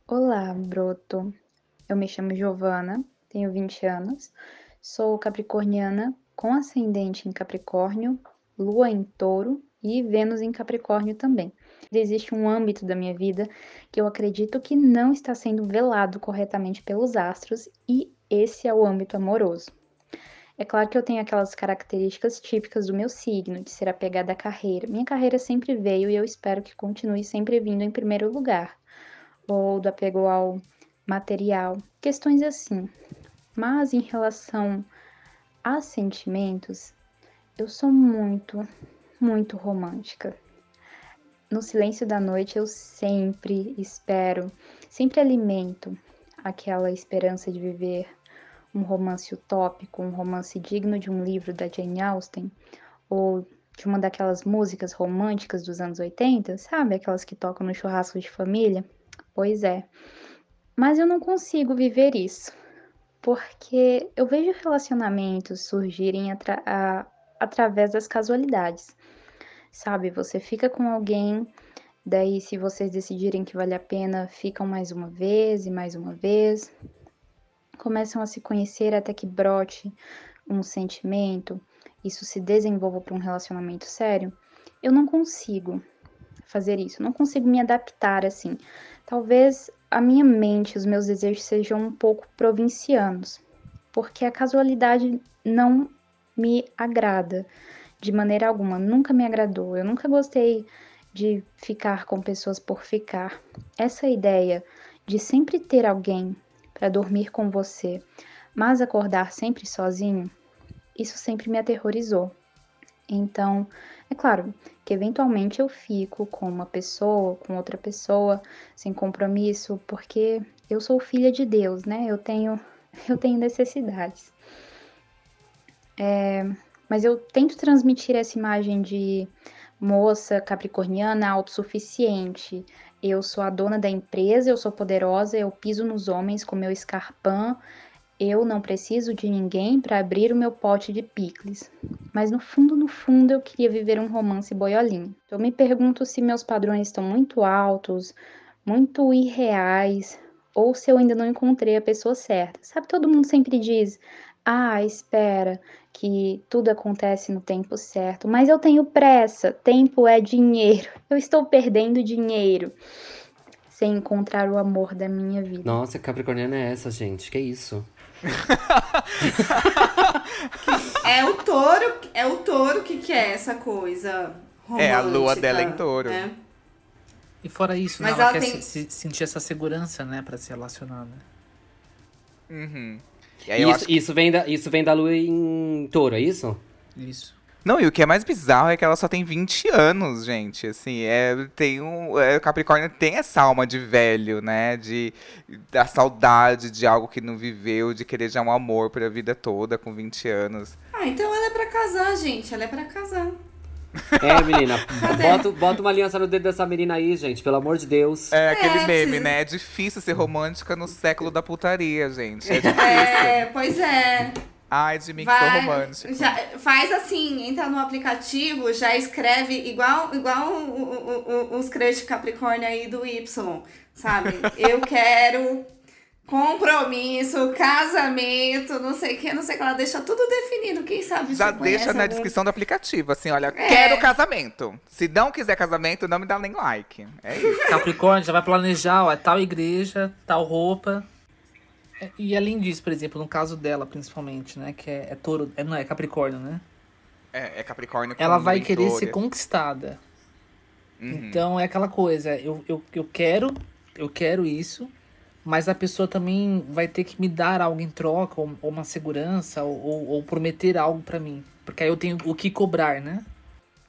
Olá, Broto. Eu me chamo Giovana, tenho 20 anos, sou capricorniana com ascendente em Capricórnio, Lua em Touro e Vênus em Capricórnio também existe um âmbito da minha vida que eu acredito que não está sendo velado corretamente pelos astros, e esse é o âmbito amoroso. É claro que eu tenho aquelas características típicas do meu signo, de ser apegada à carreira. Minha carreira sempre veio e eu espero que continue sempre vindo em primeiro lugar. Ou do apego ao material, questões assim. Mas em relação a sentimentos, eu sou muito, muito romântica. No silêncio da noite eu sempre espero, sempre alimento aquela esperança de viver um romance utópico, um romance digno de um livro da Jane Austen, ou de uma daquelas músicas românticas dos anos 80, sabe? Aquelas que tocam no churrasco de família. Pois é. Mas eu não consigo viver isso, porque eu vejo relacionamentos surgirem atra a, através das casualidades sabe? Você fica com alguém, daí se vocês decidirem que vale a pena, ficam mais uma vez e mais uma vez, começam a se conhecer até que brote um sentimento, isso se desenvolva para um relacionamento sério. Eu não consigo fazer isso, não consigo me adaptar assim. Talvez a minha mente, os meus desejos sejam um pouco provincianos, porque a casualidade não me agrada de maneira alguma, nunca me agradou. Eu nunca gostei de ficar com pessoas por ficar. Essa ideia de sempre ter alguém para dormir com você, mas acordar sempre sozinho, isso sempre me aterrorizou. Então, é claro que eventualmente eu fico com uma pessoa, com outra pessoa, sem compromisso, porque eu sou filha de Deus, né? Eu tenho, eu tenho necessidades. É, mas eu tento transmitir essa imagem de moça capricorniana autossuficiente. Eu sou a dona da empresa, eu sou poderosa, eu piso nos homens com meu escarpão, eu não preciso de ninguém para abrir o meu pote de picles. Mas no fundo, no fundo, eu queria viver um romance boiolinho. Eu me pergunto se meus padrões estão muito altos, muito irreais, ou se eu ainda não encontrei a pessoa certa. Sabe, todo mundo sempre diz: ah, espera, que tudo acontece no tempo certo, mas eu tenho pressa, tempo é dinheiro, eu estou perdendo dinheiro. sem encontrar o amor da minha vida. Nossa, Capricorniana é essa, gente? Que isso? É o touro, é o touro que quer essa coisa romântica. É, a lua dela é em touro. né? E fora isso, Mas né, ela, ela quer tem- se- se- sentir essa segurança, né, pra se relacionar, né? Uhum. E Isso, que- isso, vem da, isso vem da lua em touro, é isso? Isso. Não, e o que é mais bizarro é que ela só tem 20 anos, gente. Assim, é, tem um. É, o Capricórnio tem essa alma de velho, né? De da saudade de algo que não viveu, de querer já um amor pra vida toda com 20 anos. Ah, então ela é pra casar, gente. Ela é pra casar. É, menina. Bota, bota uma aliança no dedo dessa menina aí, gente, pelo amor de Deus. É aquele É, meme, né? É difícil ser romântica no século da putaria, gente. É difícil. É, pois é. Ai, de mim que sou romântico. já, faz assim, entra no aplicativo, já escreve igual, igual o- o- o- os crush Capricórnio aí do Y, sabe? Eu quero compromisso, casamento, não sei o que, não sei o que. Ela deixa tudo definido, quem sabe Já você conhece deixa na descrição do aplicativo, assim, olha, É. quero casamento. Se não quiser casamento, não me dá nem like. É isso. Capricórnio já vai planejar, ó, é tal igreja, tal roupa. É, E além disso, por exemplo, no caso dela, principalmente, né, que é, é touro, é, não, é Capricórnio, né? É, é Capricórnio Ela vai querer ser conquistada. Uhum. Então é aquela coisa, eu, eu, eu quero, eu quero isso, mas a pessoa também vai ter que me dar algo em troca, ou, ou uma segurança, ou, ou, ou prometer algo pra mim. Porque aí eu tenho o que cobrar, né?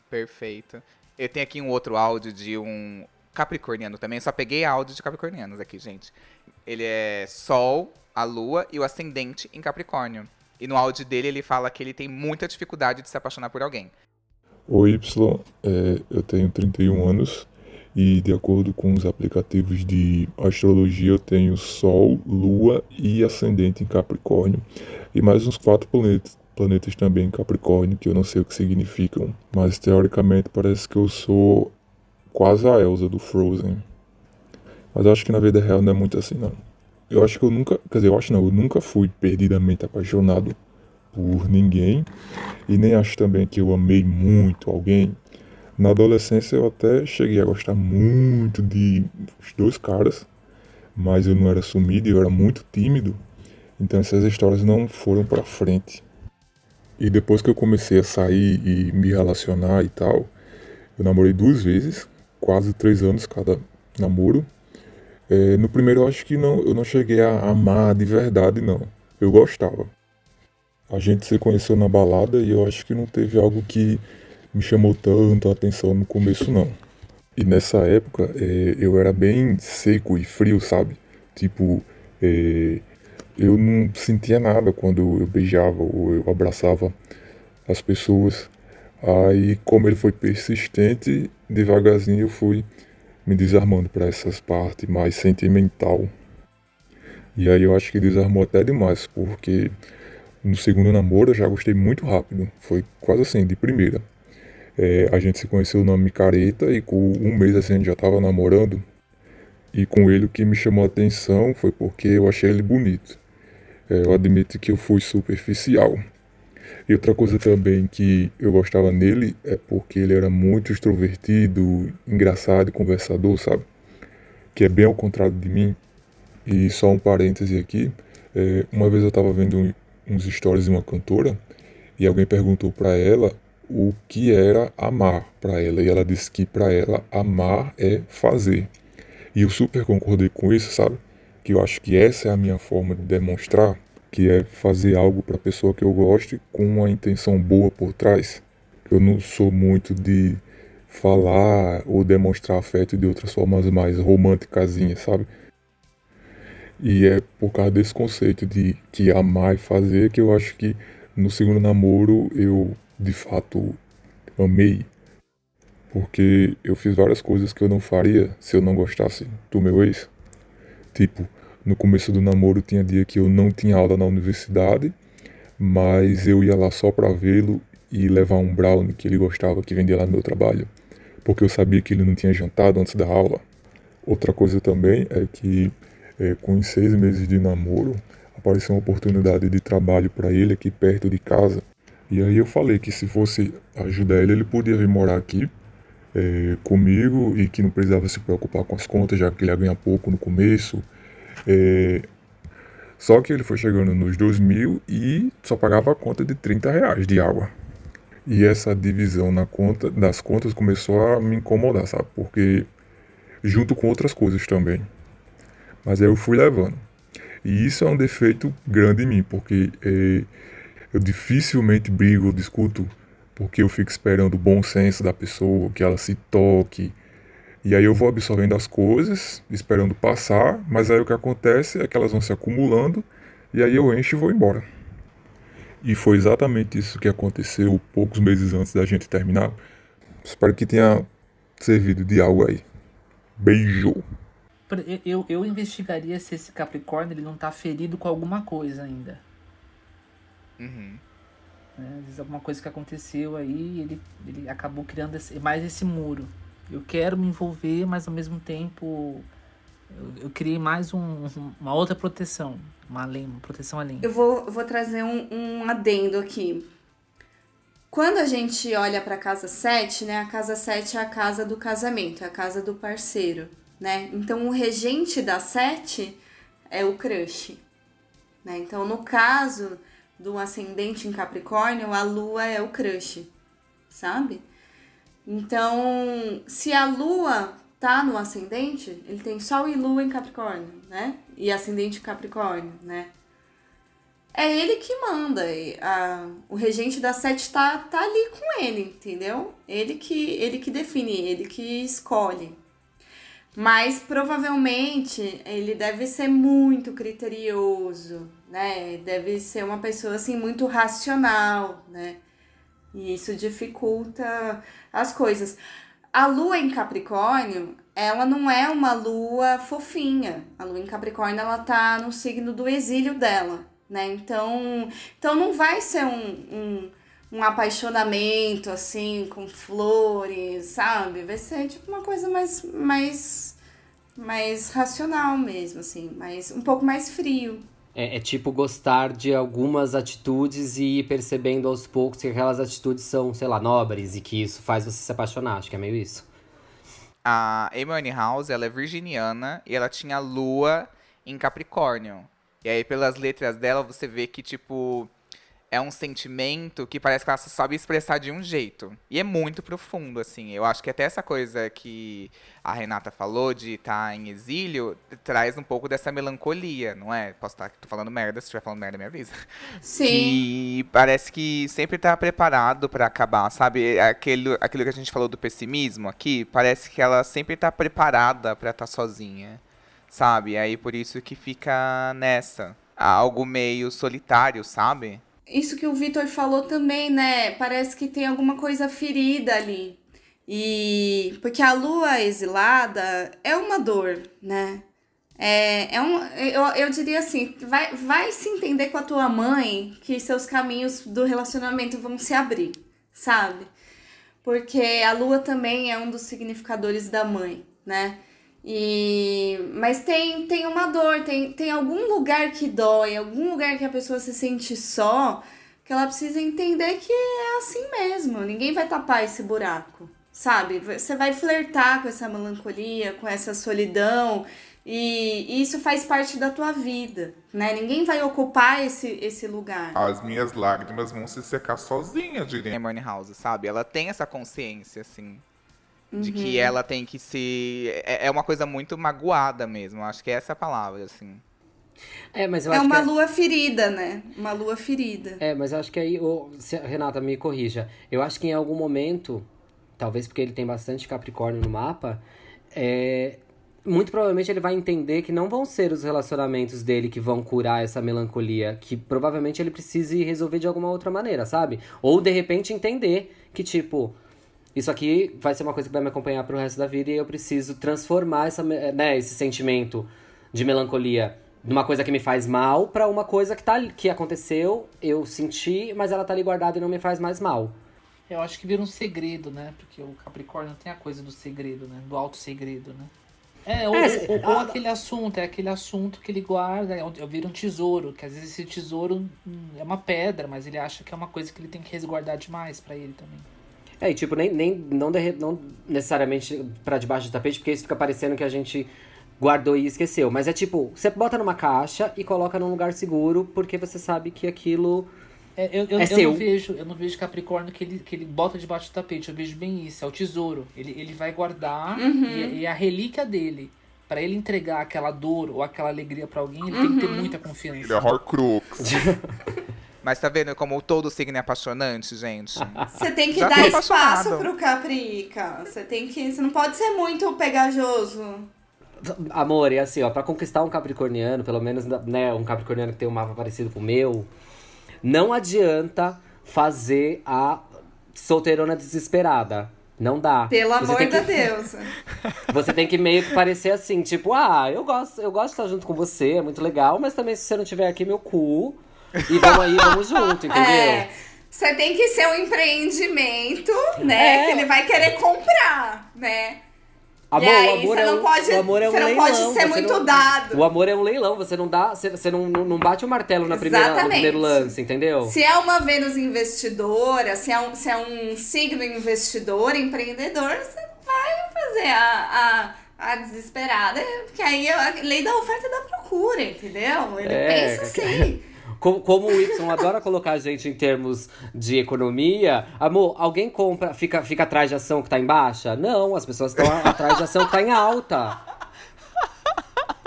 Perfeito. Eu tenho aqui um outro áudio de um capricorniano também. Só peguei áudio de capricornianos aqui, gente. Ele é Sol, a Lua e o ascendente em Capricórnio. E no áudio dele ele fala que ele tem muita dificuldade de se apaixonar por alguém. Oi, Y, é, eu tenho 31 anos e, de acordo com os aplicativos de astrologia, eu tenho Sol, Lua e Ascendente em Capricórnio e mais uns quatro planetas, planetas também em Capricórnio, que eu não sei o que significam, mas teoricamente parece que eu sou quase a Elsa do Frozen. Mas acho que na vida real não é muito assim, não. Eu acho que eu nunca, quer dizer, eu acho não, eu nunca fui perdidamente apaixonado por ninguém e nem acho também que eu amei muito alguém. Na adolescência eu até cheguei a gostar muito de dois caras, mas eu não era sumido, eu era muito tímido, então essas histórias não foram pra frente. E depois que eu comecei a sair e me relacionar e tal, eu namorei duas vezes, quase três anos cada namoro. É, no primeiro eu acho que não, eu não cheguei a amar de verdade, não. Eu gostava. A gente se conheceu na balada e eu acho que não teve algo que me chamou tanto a atenção no começo, não. E nessa época é, eu era bem seco e frio, sabe? Tipo, é, eu não sentia nada quando eu beijava ou eu abraçava as pessoas. Aí, como ele foi persistente, devagarzinho eu fui me desarmando para essas partes mais sentimental. E aí eu acho que desarmou até demais, porque no segundo namoro eu já gostei muito rápido. Foi quase assim, de primeira. É, a gente se conheceu na micareta e com um mês assim a gente já estava namorando. E com ele o que me chamou a atenção foi porque eu achei ele bonito. É, eu admito que eu fui superficial. E outra coisa também que eu gostava nele é porque ele era muito extrovertido, engraçado e conversador, sabe? Que é bem ao contrário de mim. E só um parêntese aqui. é, uma vez eu estava vendo uns stories de uma cantora e alguém perguntou para ela o que era amar para ela. E ela disse que para ela amar é fazer. E eu super concordei com isso, sabe? Que eu acho que essa é a minha forma de demonstrar que é fazer algo para a pessoa que eu goste com uma intenção boa por trás. Eu não sou muito de falar ou demonstrar afeto de outras formas mais românticasinhas, sabe? E é por causa desse conceito de que amar e fazer que eu acho que no segundo namoro eu de fato amei. Porque eu fiz várias coisas que eu não faria se eu não gostasse do meu ex. Tipo, no começo do namoro tinha dia que eu não tinha aula na universidade, mas eu ia lá só para vê-lo e levar um brownie que ele gostava que vendia lá no meu trabalho, porque eu sabia que ele não tinha jantado antes da aula. Outra coisa também é que é, com os seis meses de namoro apareceu uma oportunidade de trabalho para ele aqui perto de casa. E aí eu falei que se fosse ajudar ele, ele podia vir morar aqui é, comigo e que não precisava se preocupar com as contas, já que ele ia ganhar pouco no começo. É, só que ele foi chegando nos 2 mil e só pagava a conta de 30 reais de água. E essa divisão na conta, das contas começou a me incomodar, sabe? Porque junto com outras coisas também. Mas aí eu fui levando. E isso é um defeito grande em mim, porque é, eu dificilmente brigo ou discuto porque eu fico esperando o bom senso da pessoa, que ela se toque. E aí eu vou absorvendo as coisas, esperando passar, mas aí o que acontece é que elas vão se acumulando e aí eu encho e vou embora. E foi exatamente isso que aconteceu poucos meses antes da gente terminar. Espero que tenha servido de algo aí. Beijo! Eu, eu, eu investigaria se esse Capricórnio ele não tá ferido com alguma coisa ainda. Uhum. Né? Às vezes alguma coisa que aconteceu aí, ele, ele acabou criando esse, mais esse muro. Eu quero me envolver, mas ao mesmo tempo eu, eu criei mais um, uma outra proteção, uma, além, uma proteção além. Eu vou, vou trazer um, um adendo aqui. Quando a gente olha para a casa 7, né? A casa 7 é a casa do casamento, é a casa do parceiro, né? Então o regente da 7 é o crush, né? Então no caso do ascendente em Capricórnio, a lua é o crush, sabe? Então, se a lua tá no ascendente, ele tem sol e lua em Capricórnio, né? E ascendente em Capricórnio, né? É ele que manda. A, o regente da sete tá, tá ali com ele, entendeu? Ele que, ele que define, ele que escolhe. Mas provavelmente ele deve ser muito criterioso, né? Deve ser uma pessoa assim muito racional, né? E isso dificulta as coisas. A lua em Capricórnio, ela não é uma lua fofinha. A lua em Capricórnio, ela tá no signo do exílio dela, né? Então, então não vai ser um, um, um apaixonamento assim, com flores, sabe? Vai ser tipo uma coisa mais, mais, mais racional mesmo, assim, mais, um pouco mais frio. É, é, tipo gostar de algumas atitudes e ir percebendo aos poucos que aquelas atitudes são, sei lá, nobres e que isso faz você se apaixonar. Acho que é meio isso. A Amy House, ela é virginiana e ela tinha lua em Capricórnio. E aí, pelas letras dela, você vê que, tipo, é um sentimento que parece que ela só sabe expressar de um jeito. E é muito profundo, assim. Eu acho que até essa coisa que a Renata falou de estar tá em exílio traz um pouco dessa melancolia, não é? Posso estar tô falando merda, se estiver falando merda, me avisa. Sim. Que parece que sempre tá preparado para acabar, sabe? Aquilo, aquilo que a gente falou do pessimismo aqui, parece que ela sempre tá preparada para estar tá sozinha, sabe? Aí por isso que fica nessa. Algo meio solitário, sabe? Isso que o Vitor falou também, né? Parece que tem alguma coisa ferida ali. E porque a lua exilada é uma dor, né? É, é um, eu, eu diria assim, vai, vai se entender com a tua mãe que seus caminhos do relacionamento vão se abrir, sabe? Porque a lua também é um dos significadores da mãe, né? E mas tem tem uma dor, tem, tem algum lugar que dói, algum lugar que a pessoa se sente só, que ela precisa entender que é assim mesmo. Ninguém vai tapar esse buraco, sabe? Você vai flertar com essa melancolia, com essa solidão, e isso faz parte da tua vida, né? Ninguém vai ocupar esse, esse lugar. As minhas lágrimas vão se secar sozinha, diria. Money House, sabe? Ela tem essa consciência, assim de Uhum. que ela tem que se. É é uma coisa muito magoada mesmo. Acho que é essa a palavra, assim. É, mas eu É acho uma que. lua ferida, né? Uma lua ferida. É, mas eu acho que aí. se- Renata, me corrija. Eu acho que em algum momento, talvez porque ele tem bastante Capricórnio no mapa, é. Muito provavelmente ele vai entender que não vão ser os relacionamentos dele que vão curar essa melancolia, que provavelmente ele precise resolver de alguma outra maneira, sabe? Ou de repente entender que, tipo, isso aqui vai ser uma coisa que vai me acompanhar pro resto da vida e eu preciso transformar essa, né, esse sentimento de melancolia numa coisa que me faz mal pra uma coisa que, tá, que aconteceu, eu senti, mas ela tá ali guardada e não me faz mais mal. Eu acho que vira um segredo, né? Porque o Capricórnio tem a coisa do segredo, né? Do alto segredo, né? É, ou, É, ou- ou ah, aquele assunto, é aquele assunto que ele guarda, é vira um tesouro, que às vezes esse tesouro hum, é uma pedra, mas ele acha que é uma coisa que ele tem que resguardar demais pra ele também. É, e tipo, nem, nem não, derre- não necessariamente pra debaixo do tapete, porque isso fica parecendo que a gente guardou e esqueceu. Mas é tipo, você bota numa caixa e coloca num lugar seguro, porque você sabe que aquilo. É, eu, eu, É eu seu. não vejo, eu não vejo Capricórnio que ele, que ele bota debaixo do tapete. Eu vejo bem isso, é o tesouro. Ele, ele vai guardar e, e a relíquia dele. Pra ele entregar aquela dor ou aquela alegria pra alguém, ele tem que ter muita confiança. Ele é Horcrux. Mas tá vendo como todo signo é apaixonante, gente? Você tem que Já dar espaço pro Caprica. Você tem que. Você não pode ser muito pegajoso. Amor, e assim, ó, pra conquistar um capricorniano, pelo menos, né, um capricorniano que tem um mapa parecido com o meu, não adianta fazer a solteirona desesperada. Não dá. Pelo Você amor de que- Deus. Você tem que meio que parecer assim, tipo, ah, eu gosto, eu gosto de estar junto com você, é muito legal, mas também se você não tiver aqui, meu cu. E vamos aí, vamos junto, entendeu? É. Você tem que ser um empreendimento, né? É. Que ele vai querer comprar, né? Amor, aí, o amor você é não um, pode, o amor é um você não leilão. pode ser muito não- dado. O amor é um leilão, você não dá, você, você não, não, não bate o martelo na primeira, no Exatamente. primeiro lance, entendeu? Se é uma Vênus investidora, se é um, se é um signo investidor, empreendedor, você vai fazer a, a, a desesperada, porque aí é a lei da oferta e da procura, entendeu? Ele É, pensa assim. Como, como o Y adora colocar a gente em termos de economia, amor, alguém compra, fica, fica atrás de ação que tá em baixa? Não, as pessoas estão atrás de ação que tá em alta.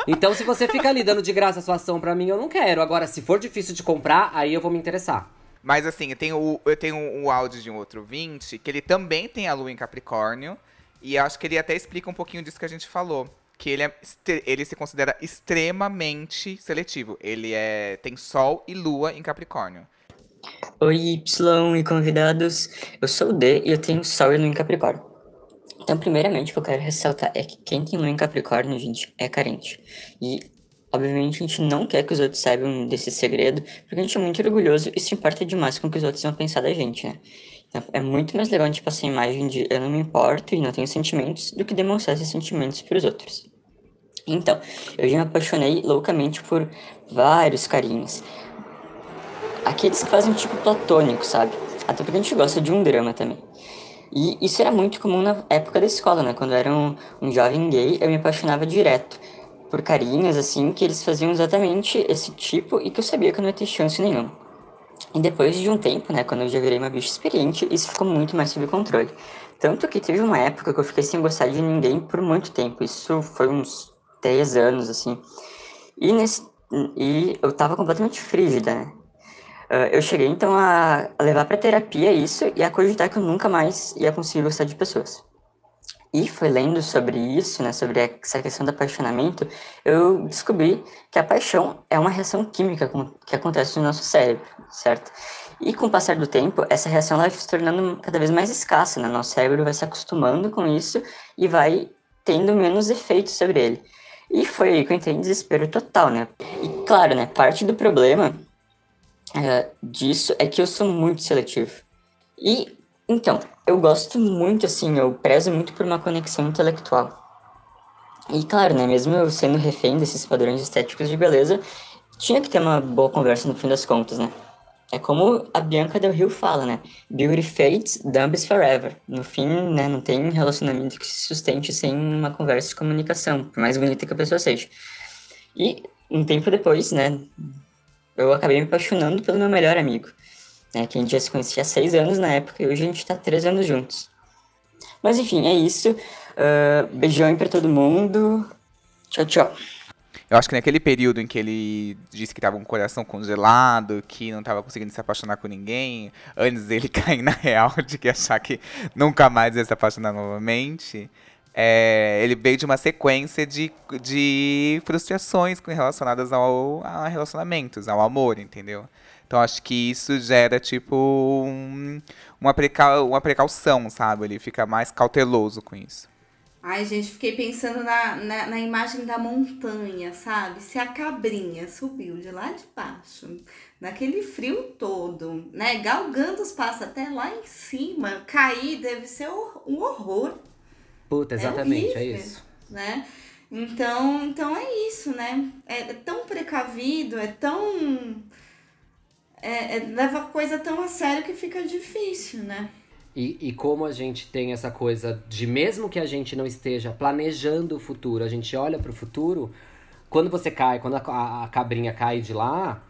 Então, se você fica ali dando de graça a sua ação pra mim, eu não quero. Agora, se for difícil de comprar, aí eu vou me interessar. Mas assim, eu tenho, eu tenho um áudio de um outro 20, que ele também tem a lua em Capricórnio. E acho que ele até explica um pouquinho disso que a gente falou. Que ele, é, ele se considera extremamente seletivo. Ele é, tem Sol e Lua em Capricórnio. Oi, Y e convidados. Eu sou o D e eu tenho Sol e Lua em Capricórnio. Então, primeiramente, o que eu quero ressaltar é que quem tem Lua em Capricórnio, gente, é carente. E, obviamente, a gente não quer que os outros saibam desse segredo, porque a gente é muito orgulhoso e se importa demais com o que os outros vão pensar da gente, né? É muito mais legal a gente passar a imagem de eu não me importo e não tenho sentimentos do que demonstrar esses sentimentos para os outros. Então, eu já me apaixonei loucamente por vários carinhos. Aqueles que fazem tipo platônico, sabe? Até porque a gente gosta de um drama também. E isso era muito comum na época da escola, né? Quando eu era um, um jovem gay, eu me apaixonava direto por carinhas, assim, que eles faziam exatamente esse tipo e que eu sabia que eu não ia ter chance nenhuma. E depois de um tempo, né, quando eu já virei uma bicha experiente, isso ficou muito mais sob controle. Tanto que teve uma época que eu fiquei sem gostar de ninguém por muito tempo. Isso foi uns três anos, assim. E, nesse, e eu tava completamente frígida, né? Ah, eu cheguei então a levar pra terapia isso e a cogitar que eu nunca mais ia conseguir gostar de pessoas. E foi lendo sobre isso, né, sobre essa questão do apaixonamento, eu descobri que a paixão é uma reação química que acontece no nosso cérebro, certo? E com o passar do tempo, essa reação vai se tornando cada vez mais escassa, né? Nosso cérebro vai se acostumando com isso e vai tendo menos efeito sobre ele. E foi aí que eu entrei em desespero total, né? E claro, né, parte do problema é, disso é que eu sou muito seletivo. E, então, eu gosto muito, assim, eu prezo muito por uma conexão intelectual. E, claro, né, mesmo eu sendo refém desses padrões estéticos de beleza, tinha que ter uma boa conversa no fim das contas, né? É como a Bianca Del Rio fala, né? Beauty fades, dumb is forever. No fim, né, não tem relacionamento que se sustente sem uma conversa e comunicação, por mais bonita que a pessoa seja. E, um tempo depois, né, eu acabei me apaixonando pelo meu melhor amigo, né, que a gente já se conhecia há seis anos na época e hoje a gente tá três anos juntos. Mas enfim, é isso. Ah, beijão pra todo mundo. Tchau, tchau. Eu acho que naquele período em que ele disse que tava com o coração congelado, que não tava conseguindo se apaixonar com ninguém, antes dele cair na real de que achar que nunca mais ia se apaixonar novamente, é, ele veio de uma sequência de, de frustrações relacionadas ao, a relacionamentos, ao amor, entendeu? Então acho que isso gera, tipo, um- uma, precau, uma precaução, sabe? Ele fica mais cauteloso com isso. Ai, gente, fiquei pensando na, na, na imagem da montanha, sabe? Se a cabrinha subiu de lá de baixo, naquele frio todo, né? Galgando os passos até lá em cima, cair deve ser um horror, Puta, exatamente, é, horrível. isso. né? Então, então é isso, né? É, é tão precavido, é tão. É- é- leva a coisa tão a sério que fica difícil, né? E, e como a gente tem essa coisa de mesmo que a gente não esteja planejando o futuro, a gente olha para o futuro, quando você cai, quando a, a, a cabrinha cai de lá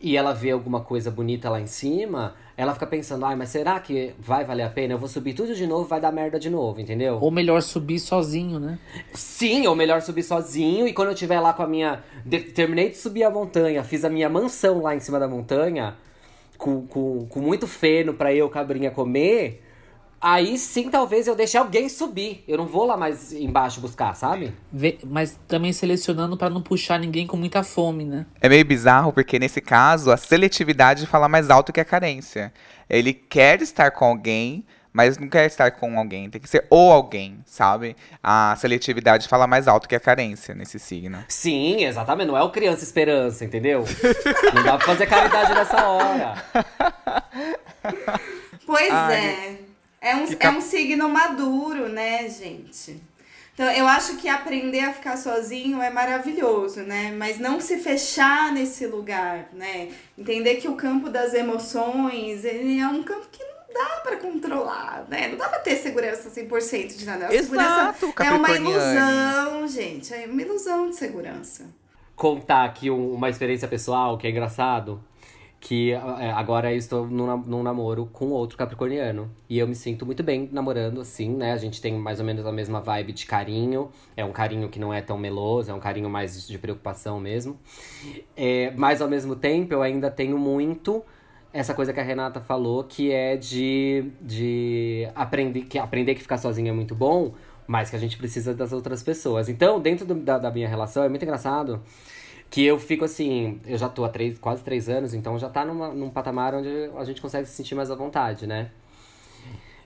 e ela vê alguma coisa bonita lá em cima, ela fica pensando, ai, mas será que vai valer a pena? Eu vou subir tudo de novo, vai dar merda de novo, entendeu? Ou melhor, subir sozinho, né? Sim, ou melhor subir sozinho. E quando eu estiver lá com a minha. Terminei de subir a montanha, fiz a minha mansão lá em cima da montanha, com, com, com muito feno pra eu, cabrinha, comer. Aí sim, talvez eu deixe alguém subir. Eu não vou lá mais embaixo buscar, sabe? Vê- Mas também selecionando pra não puxar ninguém com muita fome, né? É meio bizarro porque nesse caso a seletividade fala mais alto que a carência. Ele quer estar com alguém, mas não quer estar com alguém. Tem que ser ou alguém, sabe? A seletividade fala mais alto que a carência nesse signo. Sim, exatamente. Não é o criança esperança, entendeu? não dá pra fazer caridade nessa hora. Pois Ai, é. É um, que é cap- um signo maduro, né, gente? Então, eu acho que aprender a ficar sozinho é maravilhoso, né? Mas não se fechar nesse lugar, né? Entender que o campo das emoções, ele é um campo que não dá pra controlar, né? Não dá pra ter segurança 100% de nada. A Exato, é uma ilusão, gente. É uma ilusão de segurança. contar aqui um- uma experiência pessoal que é engraçado. Que é, agora estou num, num namoro com outro capricorniano. E eu me sinto muito bem namorando, assim, né? A gente tem mais ou menos a mesma vibe de carinho. É um carinho que não é tão meloso, é um carinho mais de preocupação mesmo. É, mas ao mesmo tempo eu ainda tenho muito essa coisa que a Renata falou, que é de, de aprender, que aprender que ficar sozinho é muito bom, mas que a gente precisa das outras pessoas. Então, dentro do- da, da minha relação, é muito engraçado que eu fico assim, eu já tô há três, quase três anos, então já tá numa, num patamar onde a gente consegue se sentir mais à vontade, né?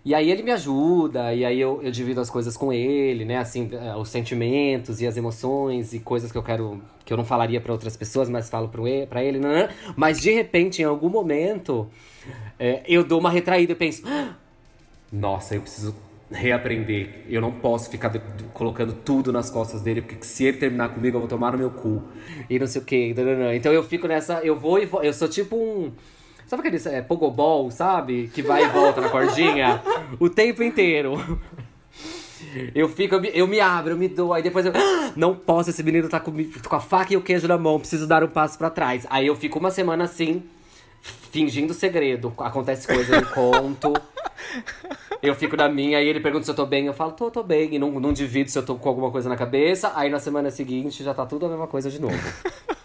E aí ele me ajuda, e aí eu, eu divido as coisas com ele, né? Assim, eh, os sentimentos e as emoções e coisas que eu quero. que eu não falaria pra outras pessoas, mas falo pro ele, pra ele. Né? Mas de repente, em algum momento, eh, eu dou uma retraída e penso. "Ah, Nossa, eu preciso reaprender. Eu não posso ficar colocando tudo nas costas dele, porque se ele terminar comigo, eu vou tomar no meu cu. E não sei o quê. Então eu fico nessa. Eu vou e vou. Eu sou tipo um. Sabe aquele é, pogobol, sabe? Que vai e volta na cordinha? O tempo inteiro. Eu fico, eu me, eu me abro, eu me dou, aí depois eu. "Ah, Não posso, esse menino tá com, com a faca e o queijo na mão, preciso dar um passo pra trás. Aí eu fico uma semana assim, fingindo segredo. Acontece coisa, eu conto. Eu fico na minha, aí ele pergunta se eu tô bem, eu falo, tô, tô bem, e não, não divido se eu tô com alguma coisa na cabeça. Aí na semana seguinte já tá tudo a mesma coisa de novo.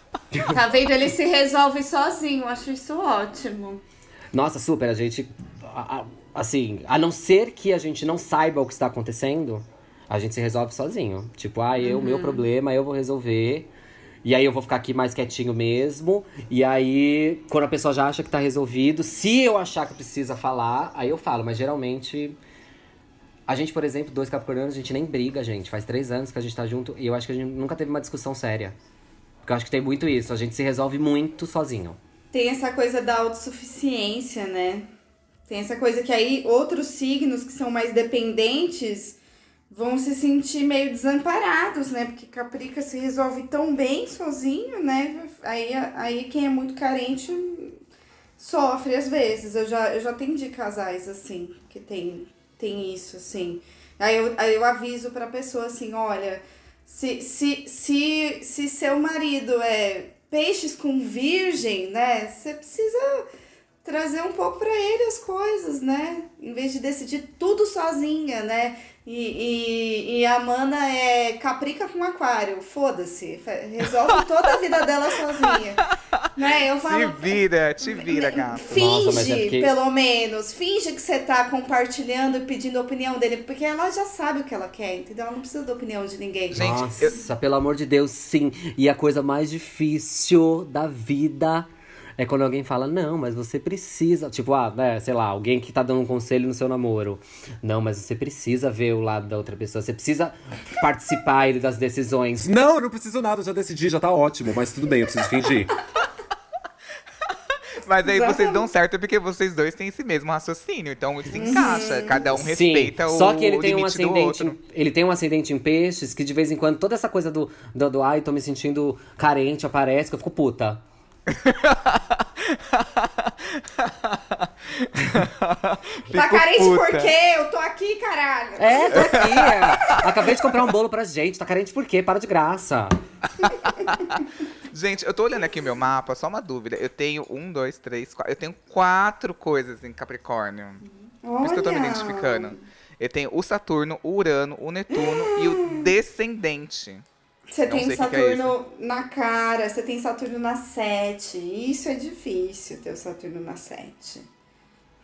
Tá vendo? Ele se resolve sozinho. Acho isso ótimo. Nossa, super, a gente. a- a- Assim, a não ser que a gente não saiba o que está acontecendo, a gente se resolve sozinho. Tipo, ah, eu, meu problema, eu vou resolver. E aí eu vou ficar aqui mais quietinho mesmo. E aí, quando a pessoa já acha que tá resolvido, se eu achar que precisa falar, aí eu falo. Mas geralmente. A gente, por exemplo, dois capricornianos, a gente nem briga, gente. Faz três anos que a gente tá junto e eu acho que a gente nunca teve uma discussão séria. Porque eu acho que tem muito isso. A gente se resolve muito sozinho. Tem essa coisa da autossuficiência, né? Tem essa coisa que aí outros signos que são mais dependentes vão se sentir meio desamparados, né? Porque Caprica se resolve tão bem sozinho, né? Aí, aí quem é muito carente sofre às vezes. Eu já, eu já atendi casais assim, que tem, tem isso, assim. Aí eu, aí eu aviso pra pessoa assim, olha, se, se, se, se seu marido é peixes com virgem, né? Você precisa trazer um pouco pra ele as coisas, né? Em vez de decidir tudo sozinha, né? E, e, e a Mana é caprica com aquário, foda-se, resolve toda a vida dela sozinha. Né? Eu Se falo, vira, te vira, gato. Finge, Nossa, mas é porque- pelo menos. Finge que você tá compartilhando e pedindo a opinião dele. Porque ela já sabe o que ela quer, entendeu? Ela não precisa da opinião de ninguém. Gente, Nossa, pelo amor de Deus, sim. E a coisa mais difícil da vida é quando alguém fala, não, mas você precisa. Tipo, ah, né, sei lá, alguém que tá dando um conselho no seu namoro. Não, mas você precisa ver o lado da outra pessoa. Você precisa participar ele das decisões. Não, eu não preciso nada, eu já decidi, já tá ótimo, mas tudo bem, eu preciso fingir. Mas aí vocês dão certo porque vocês dois têm esse mesmo raciocínio. Então se encaixa. Cada um Sim, respeita o só que ele tem um ascendente, outro. ele tem um ascendente em peixes que de vez em quando toda essa coisa do do, do ai, tô me sentindo carente aparece que eu fico puta. Tá carente puta. por quê? Eu tô aqui, caralho. É, tô aqui. é. Acabei de comprar um bolo pra gente. Tá carente por quê? Para de graça. Gente, eu tô olhando aqui meu mapa, só uma dúvida. Eu tenho um, dois, três, quatro. Eu tenho quatro coisas em Capricórnio. Por isso que eu tô me Olha. identificando. Eu tenho o Saturno, o Urano, o Netuno e o Descendente. Você tem sei o que que é Saturno na cara, você tem Saturno na 7. Isso é difícil ter o Saturno na 7.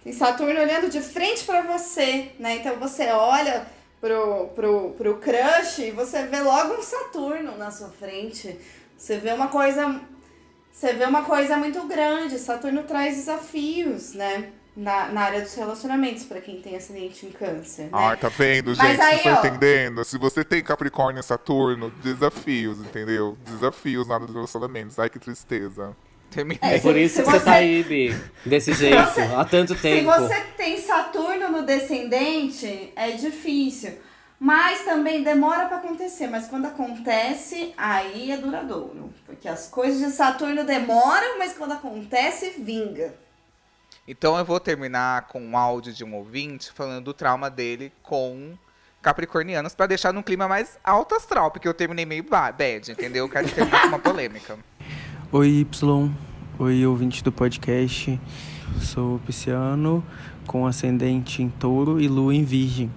Tem Saturno olhando de frente pra você, né? Então você olha pro, pro, pro crush e você vê logo um Saturno na sua frente. Você vê uma coisa. Você vê uma coisa muito grande. Saturno traz desafios, né? Na, na área dos relacionamentos, pra quem tem acidente em câncer. Né? Ai, tá vendo, Mas gente? aí, Vocês estão ó. entendendo? Se você tem Capricórnio e Saturno, desafios, entendeu? Desafios na área dos relacionamentos. Ai, que tristeza. Terminei. É por se- isso se que você você- tá aí, Bi. Desse jeito. Há tanto Se tempo. você tem Saturno no descendente, é difícil. Mas também demora pra acontecer. Mas quando acontece, aí é duradouro. Porque as coisas de Saturno demoram, mas quando acontece, vinga. Então eu vou terminar com um áudio de um ouvinte falando do trauma dele com capricornianos pra deixar num clima mais alto astral, porque eu terminei meio ba- bad, entendeu? Eu quero terminar com uma polêmica. Oi, Y. Oi, ouvinte do podcast. Sou pisciano, com ascendente em touro e lua em virgem.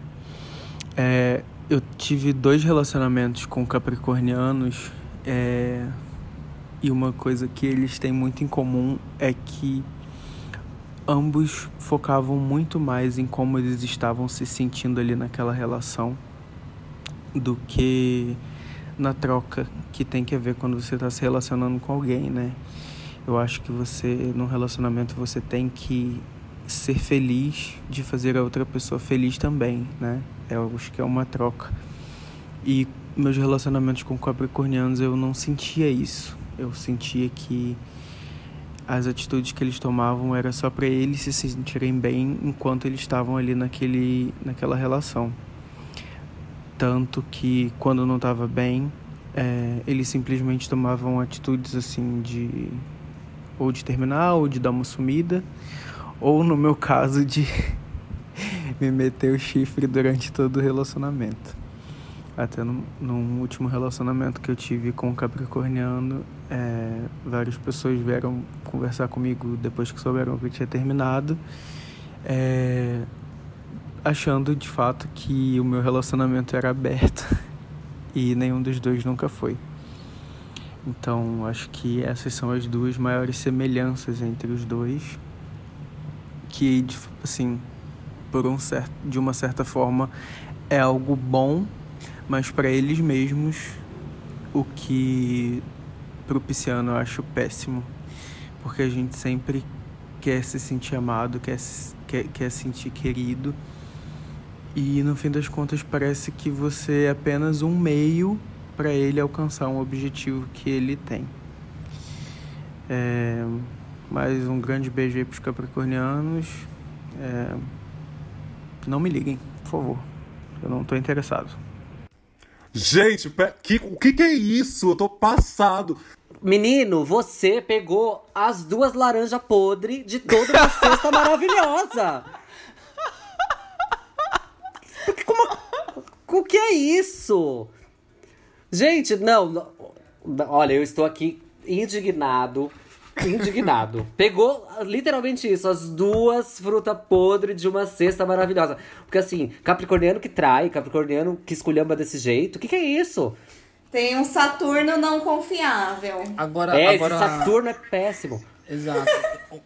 É, eu tive dois relacionamentos com capricornianos é, e uma coisa que eles têm muito em comum é que ambos focavam muito mais em como eles estavam se sentindo ali naquela relação do que na troca que tem que haver quando você está se relacionando com alguém, né? Eu acho que você, num relacionamento, você tem que ser feliz de fazer a outra pessoa feliz também, né? Eu acho que é uma troca. E meus relacionamentos com capricornianos eu não sentia isso. Eu sentia que as atitudes que eles tomavam era só para eles se sentirem bem enquanto eles estavam ali naquele, naquela relação. Tanto que quando não estava bem, é, eles simplesmente tomavam atitudes assim de ou de terminar ou de dar uma sumida, ou no meu caso de me meter o chifre durante todo o relacionamento. Até no, num último relacionamento que eu tive com um capricorniano, é, várias pessoas vieram conversar comigo depois que souberam que eu tinha terminado, é, achando de fato que o meu relacionamento era aberto e nenhum dos dois nunca foi. Então, acho que essas são as duas maiores semelhanças entre os dois, que assim, por um certo, de uma certa forma é algo bom, mas para eles mesmos o que pro pisciano eu acho péssimo, porque a gente sempre quer se sentir amado, quer se- quer, quer sentir querido. E no fim das contas parece que você é apenas um meio para ele alcançar um objetivo que ele tem. É, mais um grande beijo aí pros capricornianos. É, não me liguem, por favor. Eu não tô interessado. Gente, que- o que, que é isso? Eu tô passado. Menino, você pegou as duas laranjas podres de toda uma cesta maravilhosa. Porque como... O que é isso? Gente, não. Olha, eu estou aqui indignado. Indignado. Pegou literalmente isso, as duas frutas podres de uma cesta maravilhosa. Porque assim, capricorniano que trai, capricorniano que esculhamba desse jeito. O que, que é isso? Tem um Saturno não confiável. Agora, É, agora... esse Saturno é péssimo. Exato.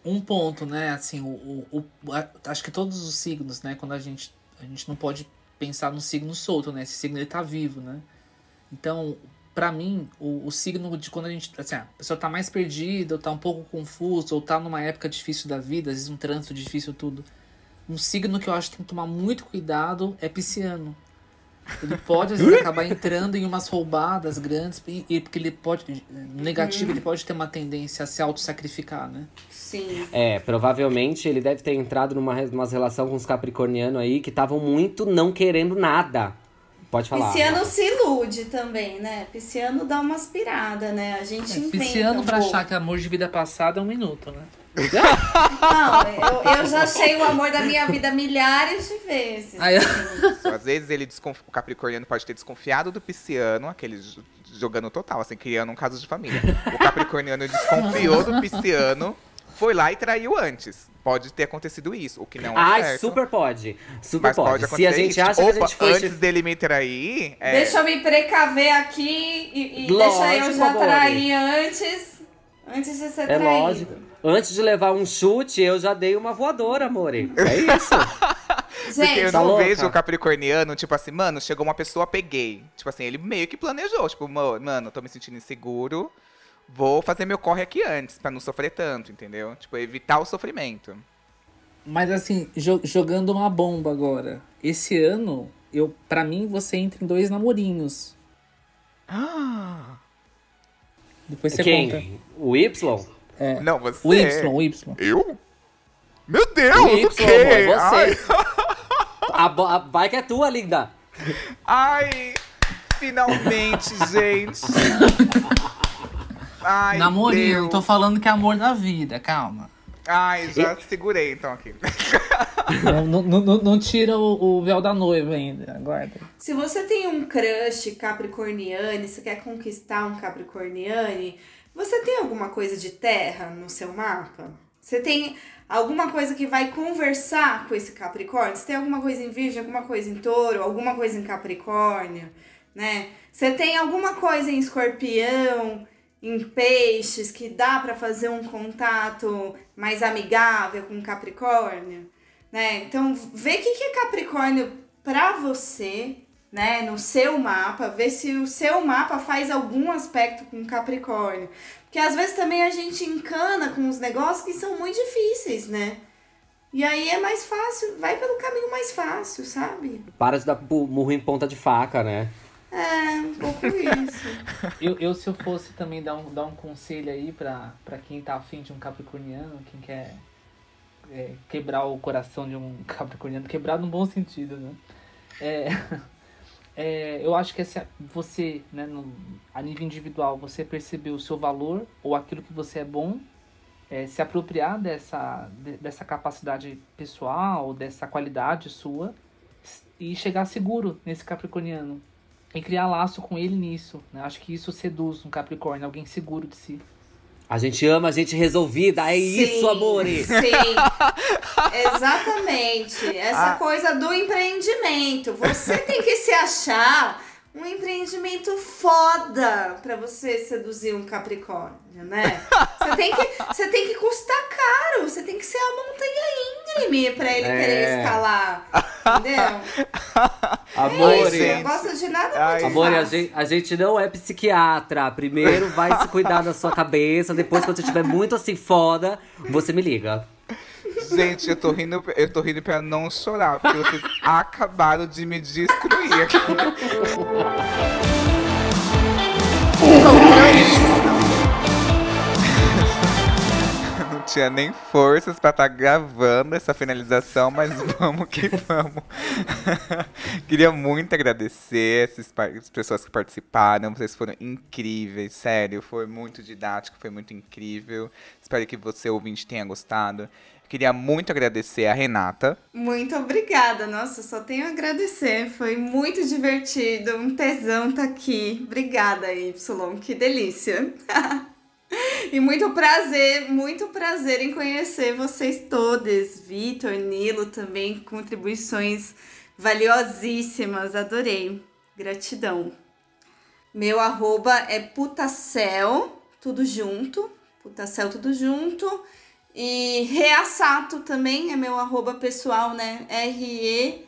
Um ponto, né? Assim, o, o, o- a- acho que todos os signos, né? Quando a gente a gente não pode pensar no signo solto, né? Esse signo ele tá vivo, né? Então, pra mim, o, o signo de quando a gente, assim, a pessoa tá mais perdida, ou tá um pouco confuso, ou tá numa época difícil da vida, às vezes um trânsito difícil tudo. Um signo que eu acho que tem que tomar muito cuidado é pisciano. Ele pode, às vezes, acabar entrando em umas roubadas grandes, e, e porque ele pode, negativo, ele pode ter uma tendência a se auto-sacrificar, né? Sim. É, provavelmente ele deve ter entrado numa umas relação com os capricornianos aí que estavam muito não querendo nada. Pode falar. Pisciano se ilude também, né? Pisciano dá uma aspirada, né? A gente É, inventa Pisciano um pra pouco. achar que amor de vida passada é um minuto, né? Não, eu, eu já achei o amor da minha vida milhares de vezes. Aí, Às vezes ele desconf... o capricorniano pode ter desconfiado do pisciano, aquele jogando total, assim, criando um caso de família. O capricorniano desconfiou do pisciano, foi lá e traiu antes. Pode ter acontecido isso, o que não é Ai, certo. super pode. Super Mas pode pode. Se a gente isso. acha Opa, que a gente foi. antes dele me trair, é, Deixa eu me precaver aqui e, e Lógico, deixa eu já trair antes. Antes de ser É traído. lógico. Antes de levar um chute, eu já dei uma voadora, amore. É isso. Porque eu Gente, Tá não louca? vejo o capricorniano, tipo assim, mano, chegou uma pessoa, peguei. Tipo assim, ele meio que planejou. Tipo, "Mo- mano, tô me sentindo inseguro. Vou fazer meu corre aqui antes, pra não sofrer tanto, entendeu? Tipo, evitar o sofrimento. Mas assim, jo- jogando uma bomba agora. Esse ano, eu, pra mim, você entra em dois namorinhos. Depois você Quem? conta. O Y? Não, você. O Y, o Y. Eu? Meu Deus, O o Y, quê? amor, Ai, você. A, a, vai que é tua, linda. Ai, finalmente, gente. Ai, Namorinho, Deus. tô falando que é amor da vida, calma. Ai, já segurei então aqui. não, não, não, não tira o, o véu da noiva ainda, aguarda. se você tem um crush capricorniano, e você quer conquistar um capricorniane, você tem alguma coisa de terra no seu mapa? Você tem alguma coisa que vai conversar com esse Capricórnio? Você tem alguma coisa em Virgem, alguma coisa em Touro, alguma coisa em Capricórnio, né? Você tem alguma coisa em Escorpião, em Peixes, que dá para fazer um contato mais amigável com Capricórnio, né? Então, vê o que que é Capricórnio para você, né, no seu mapa, vê se o seu mapa faz algum aspecto com Capricórnio. Porque às vezes também a gente encana com os negócios que são muito difíceis, né? E aí é mais fácil, vai pelo caminho mais fácil, sabe? Para de dar murro em ponta de faca, né? É, um pouco isso. Eu, eu, se eu fosse também dar um, dar um conselho aí pra, pra quem tá afim de um capricorniano, quem quer é, quebrar o coração de um capricorniano, quebrar no bom sentido, né? É, é, eu acho que esse, você, né, no, a nível individual, você perceber o seu valor ou aquilo que você é bom, é, se apropriar dessa, de- dessa capacidade pessoal, dessa qualidade sua e chegar seguro nesse capricorniano e criar laço com ele nisso. Né? Acho que isso seduz um Capricórnio, alguém seguro de si. A gente ama a gente resolvida. É isso, Sim, amore. Sim, exatamente. Essa Ah. coisa do empreendimento. Você tem que se achar um empreendimento foda pra você seduzir um Capricórnio, né? Você tem que, você tem que custar caro. Você tem que ser a montanha íngreme pra ele É. querer escalar. Entendeu? Amore. Isso, não gosto de nada Ai, muito Amore, a gente, a gente não é psiquiatra. Primeiro vai se cuidar da sua cabeça. Depois, quando você estiver muito assim foda, você me liga. Gente, eu tô rindo, eu tô rindo pra não chorar, porque vocês acabaram de me destruir aqui. Não tinha nem forças pra estar gravando essa finalização, mas vamos que vamos. Queria muito agradecer as pessoas que participaram, vocês foram incríveis, sério, foi muito didático, foi muito incrível. Espero que você, ouvinte, tenha gostado. Queria muito agradecer a Renata. Muito obrigada. Nossa, só tenho a agradecer. Foi muito divertido. Um tesão tá aqui. Obrigada, Y. Que delícia. e muito prazer, muito prazer em conhecer vocês todos. Vitor, Nilo também, contribuições valiosíssimas. Adorei. Gratidão. Meu arroba é putacel, tudo junto. Putacel, tudo junto. E Reassato também é meu arroba pessoal, né? R-E-A-S-A-T-O.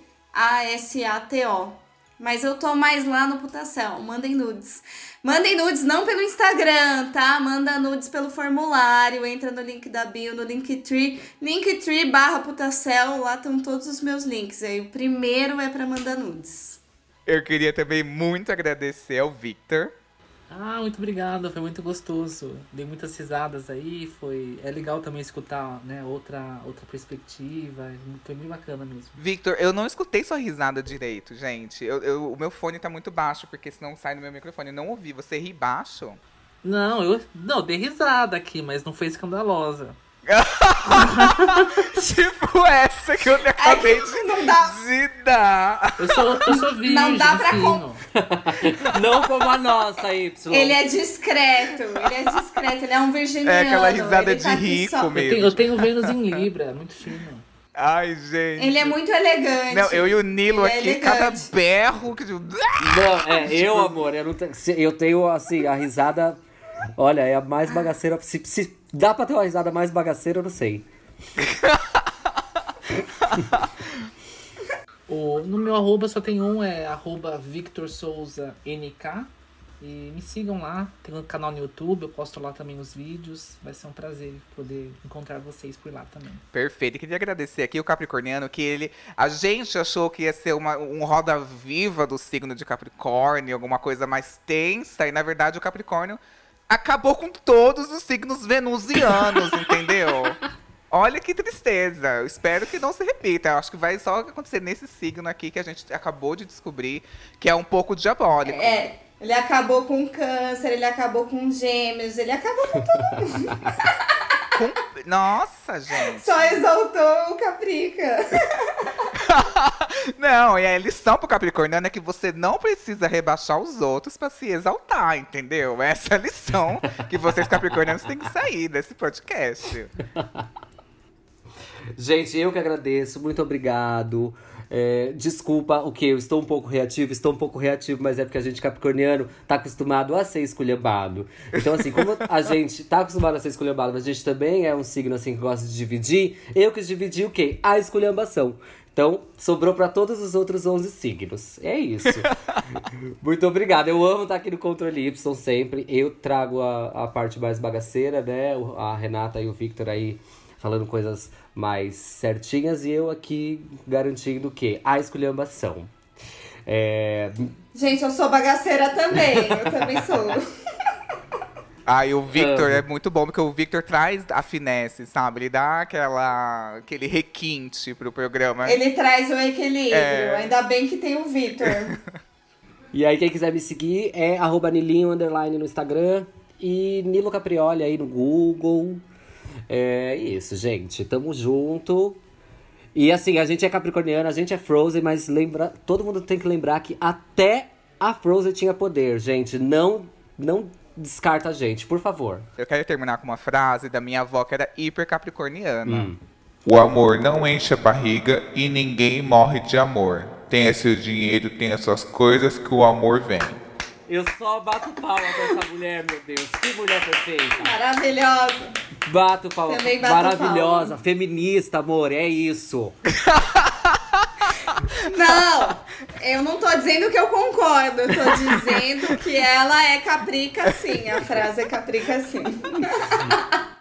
Mas eu tô mais lá no Putacel. Mandem nudes. Mandem nudes não pelo Instagram, tá? Manda nudes pelo formulário. Entra no link da bio, no Linktree. Linktree barra Putacel. Lá estão todos os meus links. Aí o primeiro é pra mandar nudes. Eu queria também muito agradecer ao Victor. Ah, muito obrigado, foi muito gostoso. Dei muitas risadas aí, foi. É legal também escutar, né, outra, outra perspectiva. Foi bem bacana mesmo. Victor, eu não escutei sua risada direito, gente. Eu, eu- o meu fone tá muito baixo, porque senão sai no meu microfone. Eu não ouvi. Você ri baixo? Não, eu. Não, dei risada aqui, mas não foi escandalosa. tipo essa que eu acabei de, Não dá, de dar. Eu sou, eu sou virgem, Não dá pra fino. Não como a nossa, Y. ele é discreto, ele é discreto, ele é um virginiano. É aquela risada ele de tá rico só- Eu mesmo. tenho, eu tenho Vênus em Libra, é muito fino. Ai, gente. Ele é muito elegante. Não, eu e o Nilo Ele é aqui, cada elegante. berro. que- Não, é, eu, amor, eu, não tenho, eu tenho, assim, a risada. Olha, é a mais bagaceira. Se, se dá pra ter uma risada mais bagaceira, eu não sei. O, no meu arroba só tem um, é arroba Victor Souza NK. E me sigam lá, tem um canal no YouTube, eu posto lá também os vídeos. Vai ser um prazer poder encontrar vocês por lá também. Perfeito. E queria agradecer aqui o Capricorniano, que ele. A gente achou que ia ser uma, um roda viva do signo de Capricórnio, alguma coisa mais tensa, e na verdade o Capricórnio acabou com todos os signos venusianos, entendeu? Olha que tristeza. Eu espero que não se repita. Eu acho que vai só acontecer nesse signo aqui que a gente acabou de descobrir, que é um pouco diabólico. É, ele acabou com câncer, ele acabou com gêmeos, ele acabou com todo mundo. Com- Nossa, gente. Só exaltou o Caprica. Não, e a lição pro Capricorniano é que você não precisa rebaixar os outros pra se exaltar, entendeu? Essa é a lição que vocês capricornianos têm que sair desse podcast. Gente, eu que agradeço, muito obrigado. É, desculpa o que? Eu estou um pouco reativo, estou um pouco reativo, mas é porque a gente capricorniano tá acostumado a ser esculhambado. Então, assim, como a gente tá acostumado a ser esculhambado, mas a gente também é um signo assim que gosta de dividir, eu quis dividir o quê? A esculhambação. Então, sobrou para todos os outros 11 signos. É isso. Muito obrigado. Eu amo estar aqui no Controle Y sempre. Eu trago a, a parte mais bagaceira, né? A Renata e o Victor aí falando coisas mais certinhas e eu aqui garantindo o quê? A esculhambação. É, Gente, eu sou bagaceira também. Eu também sou. Ah, e o Victor Amo. é muito bom, porque o Victor traz a finesse, sabe? Ele dá aquela, aquele requinte pro programa. Ele traz o equilíbrio. É. Ainda bem que tem o Vitor. E aí, quem quiser me seguir é arroba Nilinho underline no Instagram e Nilo Caprioli aí no Google. É isso, gente. Tamo junto. E assim, a gente é capricorniano, a gente é Frozen, mas lembra, todo mundo tem que lembrar que até a Frozen tinha poder, gente. Não, não descarta a gente, por favor. Eu quero terminar com uma frase da minha avó que era hiper capricorniana. Hum. O amor não enche a barriga e ninguém morre de amor. Tenha seu dinheiro, tenha suas coisas, que o amor vem. Eu só bato palma pra essa mulher, meu Deus. Que mulher perfeita. Maravilhosa. Bato palma. Também bato Maravilhosa, palma. feminista, amor, é isso. Não, eu não tô dizendo que eu concordo. Eu tô dizendo que ela é caprica sim. A frase é caprica sim.